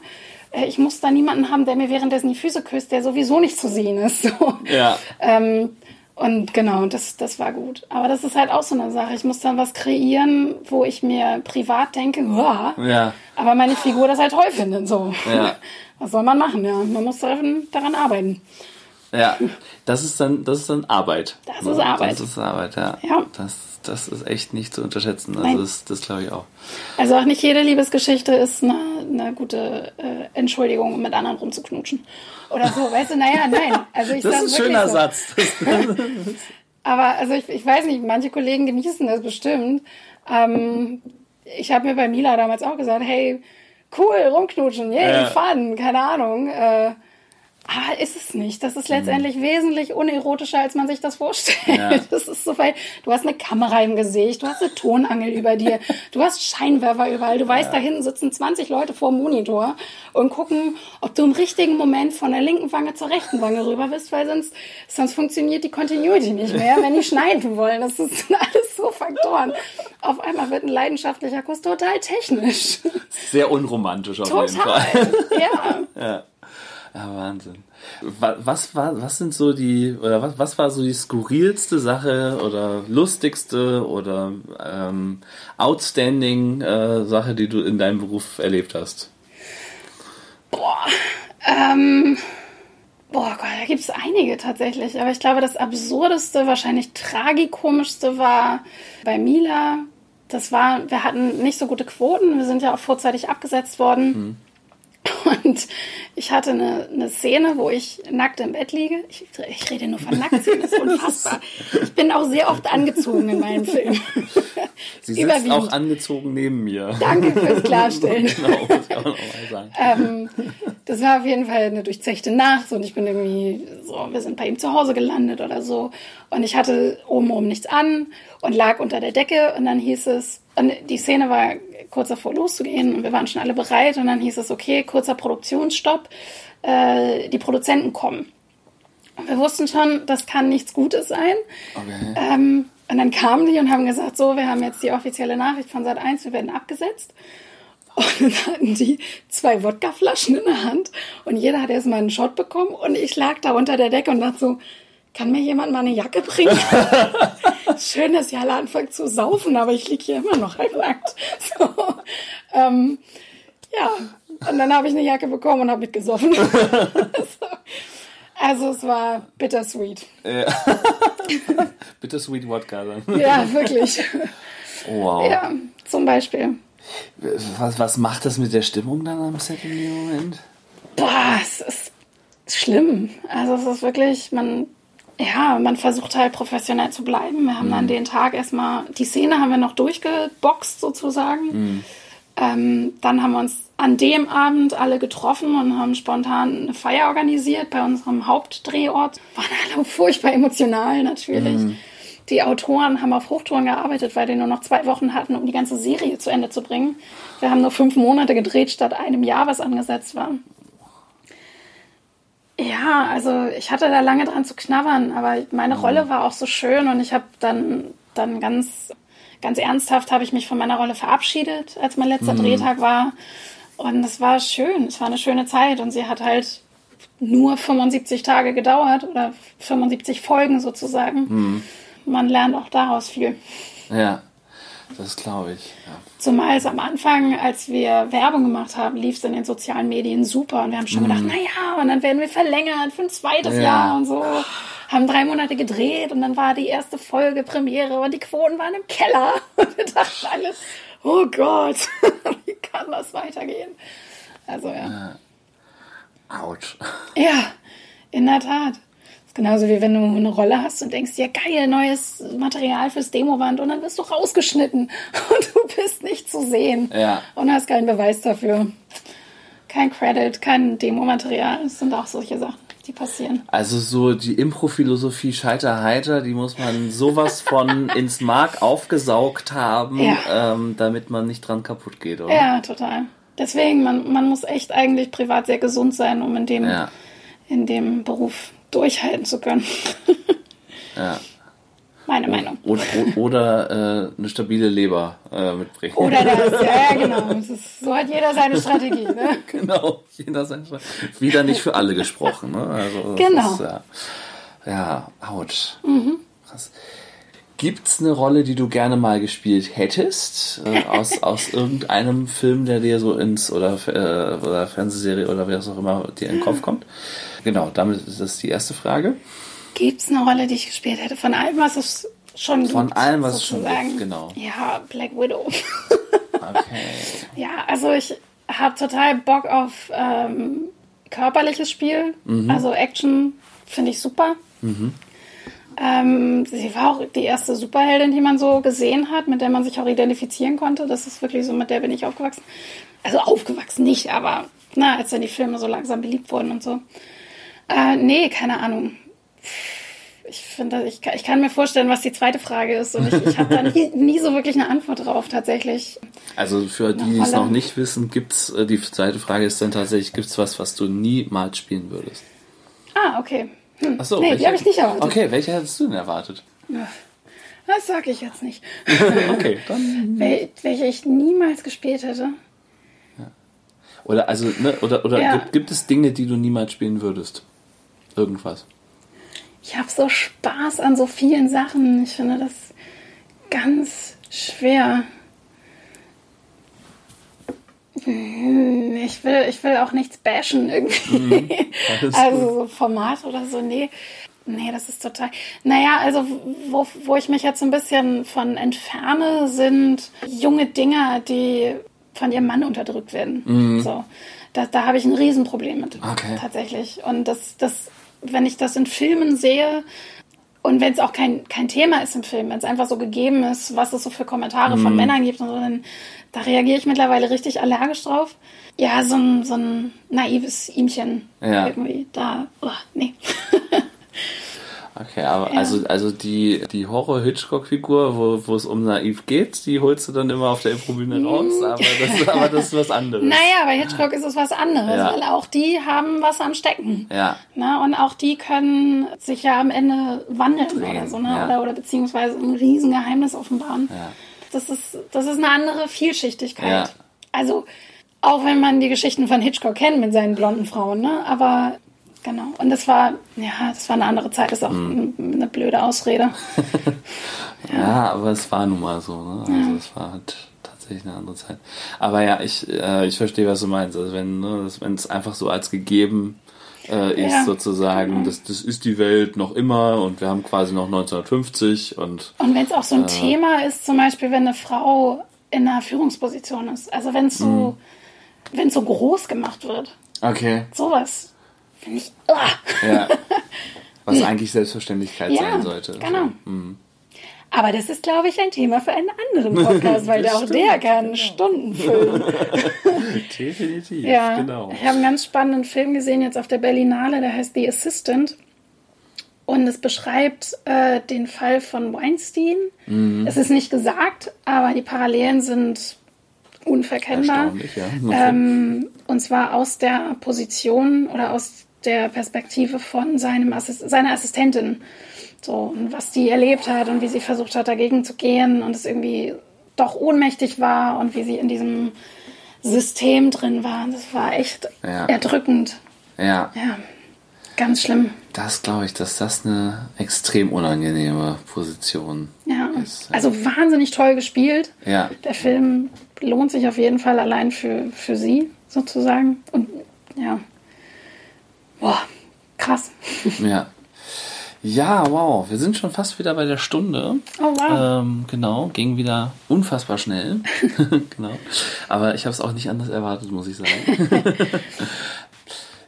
Äh, ich muss da niemanden haben, der mir währenddessen die Füße küsst, der sowieso nicht zu sehen ist. So. Ja. Ähm, und genau, das, das war gut. Aber das ist halt auch so eine Sache. Ich muss dann was kreieren, wo ich mir privat denke, ja. aber meine Figur das halt toll findet. So. Ja. Was soll man machen? Ja, man muss daran, daran arbeiten. Ja, das ist dann, das ist dann Arbeit. Das ist Arbeit. Das ist Arbeit, ja. ja. Das, das ist echt nicht zu unterschätzen. Also das, das glaube ich auch. Also auch nicht jede Liebesgeschichte ist eine, eine gute äh, Entschuldigung, um mit anderen rumzuknutschen. Oder so, weißt du, naja, nein. Also ich das ist ein schöner so. Satz. Aber also ich, ich weiß nicht, manche Kollegen genießen das bestimmt. Ähm, ich habe mir bei Mila damals auch gesagt, hey, cool, rumknutschen, yay, ja. fun, keine Ahnung. Äh, aber ist es nicht. Das ist letztendlich mhm. wesentlich unerotischer, als man sich das vorstellt. Ja. Das ist so weil du hast eine Kamera im Gesicht, du hast eine Tonangel über dir, du hast Scheinwerfer überall, du weißt, ja. da hinten sitzen 20 Leute vor dem Monitor und gucken, ob du im richtigen Moment von der linken Wange zur rechten Wange rüber bist, weil sonst, sonst funktioniert die Continuity nicht mehr, wenn die schneiden wollen. Das sind alles so Faktoren. Auf einmal wird ein leidenschaftlicher Kuss total technisch. Sehr unromantisch auf total. jeden Fall. Ja. ja. Ja, Wahnsinn. Was war, was sind so die, oder was, was war so die skurrilste Sache oder lustigste oder ähm, outstanding äh, Sache, die du in deinem Beruf erlebt hast? Boah, ähm, boah Gott, da gibt es einige tatsächlich. Aber ich glaube, das absurdeste, wahrscheinlich tragikomischste war bei Mila. Das war, wir hatten nicht so gute Quoten. Wir sind ja auch vorzeitig abgesetzt worden. Mhm. Und ich hatte eine, eine Szene, wo ich nackt im Bett liege. Ich, ich rede nur von nackt, das ist unfassbar. Ich bin auch sehr oft angezogen in meinen Filmen. Sie sitzt auch angezogen neben mir. Danke fürs Klarstellen. genau, muss ich auch mal sagen. Ähm, das war auf jeden Fall eine durchzechte Nacht und ich bin irgendwie so, wir sind bei ihm zu Hause gelandet oder so. Und ich hatte obenrum nichts an und lag unter der Decke und dann hieß es, und die Szene war kurz davor loszugehen und wir waren schon alle bereit und dann hieß es, okay, kurzer Produktionsstopp, äh, die Produzenten kommen. Und wir wussten schon, das kann nichts Gutes sein. Okay. Ähm, und dann kamen die und haben gesagt, so, wir haben jetzt die offizielle Nachricht von Sat 1, wir werden abgesetzt. Und dann hatten die zwei Wodkaflaschen in der Hand und jeder hat erstmal einen Shot bekommen und ich lag da unter der Decke und dachte so, kann mir jemand mal eine Jacke bringen? Schön, dass ihr alle anfangen zu saufen, aber ich liege hier immer noch halbnackt. So, ähm, ja, und dann habe ich eine Jacke bekommen und habe mitgesoffen. so. Also es war bittersweet. Ja. bittersweet Wodka dann. Ja, wirklich. Wow. Ja, zum Beispiel. Was, was macht das mit der Stimmung dann am Set in dem Moment? Boah, es ist schlimm. Also es ist wirklich, man ja, man versucht halt professionell zu bleiben. Wir haben mhm. dann den Tag erstmal, die Szene haben wir noch durchgeboxt sozusagen. Mhm. Ähm, dann haben wir uns an dem Abend alle getroffen und haben spontan eine Feier organisiert bei unserem Hauptdrehort. Waren alle furchtbar emotional natürlich. Mhm. Die Autoren haben auf Hochtouren gearbeitet, weil die nur noch zwei Wochen hatten, um die ganze Serie zu Ende zu bringen. Wir haben nur fünf Monate gedreht statt einem Jahr, was angesetzt war. Ja, also ich hatte da lange dran zu knabbern, aber meine mhm. Rolle war auch so schön und ich habe dann, dann ganz, ganz ernsthaft habe ich mich von meiner Rolle verabschiedet, als mein letzter mhm. Drehtag war. Und es war schön, es war eine schöne Zeit und sie hat halt nur 75 Tage gedauert oder 75 Folgen sozusagen. Mhm. man lernt auch daraus viel. Ja, das glaube ich. Ja. Zumal es am Anfang, als wir Werbung gemacht haben, lief es in den sozialen Medien super und wir haben schon gedacht, naja, und dann werden wir verlängert für ein zweites Ja. Jahr und so. Haben drei Monate gedreht und dann war die erste Folge Premiere und die Quoten waren im Keller. Und wir dachten alle, oh Gott, wie kann das weitergehen? Also ja. Autsch. Ja, in der Tat. Genauso wie wenn du eine Rolle hast und denkst, ja geil, neues Material fürs Demowand und dann wirst du rausgeschnitten und du bist nicht zu sehen Ja. und hast keinen Beweis dafür. Kein Credit, kein Demomaterial. Das sind auch solche Sachen, die passieren. Also so die Impro-Philosophie Scheiter heiter, die muss man sowas von ins Mark aufgesaugt haben, Ja. ähm, damit man nicht dran kaputt geht, oder? Ja, total. Deswegen, man, man muss echt eigentlich privat sehr gesund sein, um in dem, Ja. in dem Beruf durchhalten zu können. Ja. Meine Meinung. Oder, oder äh, eine stabile Leber äh, mitbringen. Oder das, ja, ja, genau. Ist, so hat jeder seine Strategie. Ne? genau, jeder sein Schwein. Wieder nicht für alle gesprochen. Ne? Also, Genau. Ist, ja, ja, ouch. Krass. Gibt's eine Rolle, die du gerne mal gespielt hättest? Äh, aus, aus irgendeinem Film, der dir so ins, oder, äh, oder Fernsehserie oder wer auch immer dir in den Kopf kommt? Genau, damit ist das die erste Frage. Gibt es eine Rolle, die ich gespielt hätte? Von allem, was es schon gibt. Von allem, was es schon sozusagen. gibt, genau. Ja, Black Widow. Okay. ja, also ich habe total Bock auf ähm, körperliches Spiel. Mhm. Also Action finde ich super. Ähm, sie war auch die erste Superheldin, die man so gesehen hat, mit der man sich auch identifizieren konnte. Das ist wirklich so, mit der bin ich aufgewachsen. Also aufgewachsen nicht, aber na, als dann die Filme so langsam beliebt wurden und so. Äh, nee, keine Ahnung. Ich finde, ich, kann- ich kann mir vorstellen, was die zweite Frage ist. Und ich, ich habe da nie, nie so wirklich eine Antwort drauf, tatsächlich. Also für die, die es noch nicht wissen, gibt's, äh, die zweite Frage ist dann tatsächlich, gibt's was, was du niemals spielen würdest? Ah, okay. Ach so, nee, die welche- habe ich nicht erwartet. Okay, welche hättest du denn erwartet? Das sage ich jetzt nicht. Okay, dann. Wel welche ich niemals gespielt hätte. Oder also, ne, oder, oder Ja. gibt, gibt es Dinge, die du niemals spielen würdest? Irgendwas. Ich habe so Spaß an so vielen Sachen. Ich finde das ganz schwer. Hm, Ich will, ich will auch nichts bashen irgendwie. Mhm. also so Format oder so, nee. Nee, das ist total. Naja, also wo, wo ich mich jetzt ein bisschen von entferne, sind junge Dinger, die von ihrem Mann unterdrückt werden. So. Da, da habe ich ein Riesenproblem mit. Mhm. Okay. Tatsächlich. Und das, das, wenn ich das in Filmen sehe, und wenn es auch kein, kein Thema ist im Film, wenn es einfach so gegeben ist, was es so für Kommentare Mhm. von Männern gibt und so, dann da reagiere ich mittlerweile richtig allergisch drauf. Ja, so ein, so ein naives Ihmchen Ja. irgendwie. Da, oh, nee. Okay, aber Ja. also, also die, die Horror-Hitchcock-Figur, wo, wo es um naiv geht, die holst du dann immer auf der Improbühne raus, aber das, aber das ist was anderes. naja, bei Hitchcock ist es was anderes, Ja. weil auch die haben was am Stecken. Ja, Na, und auch die können sich ja am Ende wandeln Drehen, oder so, ne? ja. oder, oder beziehungsweise ein Riesengeheimnis offenbaren. ja. Das ist, das ist eine andere Vielschichtigkeit. Ja. Also, auch wenn man die Geschichten von Hitchcock kennt mit seinen blonden Frauen, ne? Aber genau. Und das war, ja, das war eine andere Zeit, das ist auch Mhm. eine, blöde Ausrede. Ja, aber es war nun mal so, ne? Also es war halt tatsächlich eine andere Zeit. Aber ja, ich, äh, ich verstehe, was du meinst. Also wenn, ne, wenn es einfach so als gegeben äh, ist, Ja. sozusagen, das, das ist die Welt noch immer und wir haben quasi noch 1950 und Und wenn es auch so ein Thema ist, zum Beispiel, wenn eine Frau in einer Führungsposition ist, also wenn es so, Mhm. wenn es so groß gemacht wird, okay, sowas, finde ich, uah. ja. Was eigentlich Selbstverständlichkeit Ja, sein sollte. genau. So, mhm. Aber das ist, glaube ich, ein Thema für einen anderen Podcast, weil auch stimmt, der kann Stunden füllen. Definitiv, Ja, genau. ich habe einen ganz spannenden Film gesehen jetzt auf der Berlinale, der heißt The Assistant. Und es beschreibt äh, den Fall von Weinstein. Mhm. Es ist nicht gesagt, aber die Parallelen sind unverkennbar. Ja. Ähm, und zwar aus der Position oder aus der Perspektive von seinem Assist seiner Assistentin. So, und was die erlebt hat und wie sie versucht hat, dagegen zu gehen und es irgendwie doch ohnmächtig war und wie sie in diesem System drin war. Das war echt Ja. erdrückend. ja. Ja, Ganz schlimm. Das glaube ich, dass das eine extrem unangenehme Position Ja. ist. Also wahnsinnig toll gespielt. Ja, Der Film lohnt sich auf jeden Fall allein für, für sie sozusagen. Und ja. Boah, krass. ja. Ja, wow, wir sind schon fast wieder bei der Stunde. Oh wow. Ähm, genau, ging wieder unfassbar schnell. genau. Aber ich habe es auch nicht anders erwartet, muss ich sagen.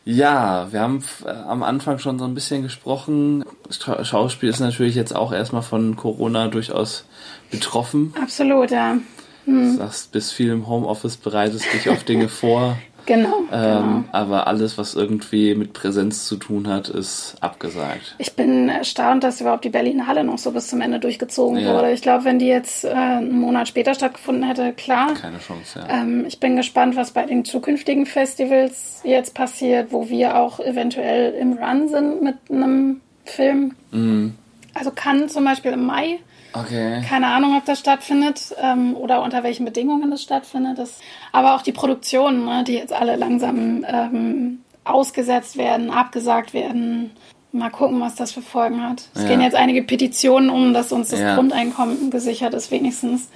ja, wir haben äh, am Anfang schon so ein bisschen gesprochen. Scha- Schauspiel ist natürlich jetzt auch erstmal von Corona durchaus betroffen. Absolut, ja. Du sagst, bist viel im Homeoffice, bereitest dich auf Dinge vor. Genau. genau. Ähm, aber alles, was irgendwie mit Präsenz zu tun hat, ist abgesagt. Ich bin erstaunt, dass überhaupt die Berlinale noch so bis zum Ende durchgezogen Ja. wurde. Ich glaube, wenn die jetzt äh, einen Monat später stattgefunden hätte, klar. Keine Chance, ja. Ähm, ich bin gespannt, was bei den zukünftigen Festivals jetzt passiert, wo wir auch eventuell im Run sind mit einem Film. Mhm. Also kann zum Beispiel im Mai. Okay. Keine Ahnung, ob das stattfindet ähm, oder unter welchen Bedingungen das stattfindet. Das, aber auch die Produktionen, ne, die jetzt alle langsam ähm, ausgesetzt werden, abgesagt werden. Mal gucken, was das für Folgen hat. Es Ja. gehen jetzt einige Petitionen um, dass uns das Ja. Grundeinkommen gesichert ist, wenigstens.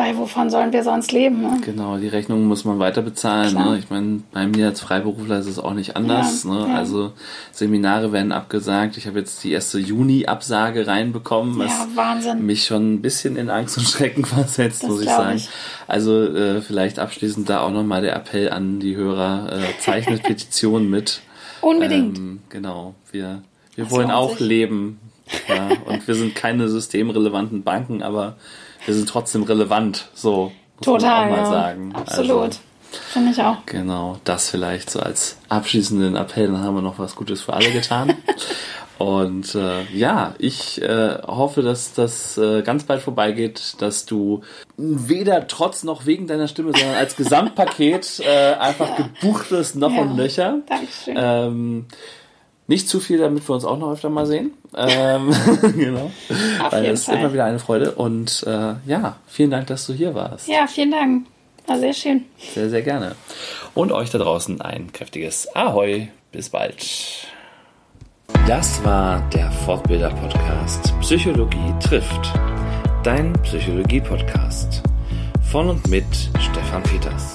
Weil wovon sollen wir sonst leben? Ne? Genau, die Rechnung muss man weiter bezahlen. Ne? Ich meine, bei mir als Freiberufler ist es auch nicht anders. Ja, ne? ja. Also Seminare werden abgesagt. Ich habe jetzt die erste Juni-Absage reinbekommen, was Ja, Wahnsinn. mich schon ein bisschen in Angst und Schrecken versetzt, Das muss ich sagen. ich. Also äh, vielleicht abschließend da auch nochmal der Appell an die Hörer, äh, zeichnet Petitionen mit. Unbedingt. Ähm, genau, wir, wir Das wollen auch sich. leben. Ja, und wir sind keine systemrelevanten Banken, aber wir sind trotzdem relevant. So muss Total. man auch mal ja. sagen. Absolut. Also, Finde ich auch. genau, das vielleicht so als abschließenden Appell. Dann haben wir noch was Gutes für alle getan. Und äh, ja, ich äh, hoffe, dass das äh, ganz bald vorbeigeht, dass du weder trotz noch wegen deiner Stimme, sondern als Gesamtpaket äh, einfach gebucht wirst, noch Ja. und nöcher. Dankeschön. Ähm, nicht zu viel, damit wir uns auch noch öfter mal sehen. Ähm, genau. Auf Weil es ist immer wieder eine Freude. Und äh, ja, vielen Dank, dass du hier warst. Ja, vielen Dank. War sehr schön. Sehr, sehr gerne. Und euch da draußen ein kräftiges Ahoi. Bis bald. Das war der Fortbilder-Podcast Psychologie trifft. Dein Psychologie-Podcast. Von und mit Stefan Peters.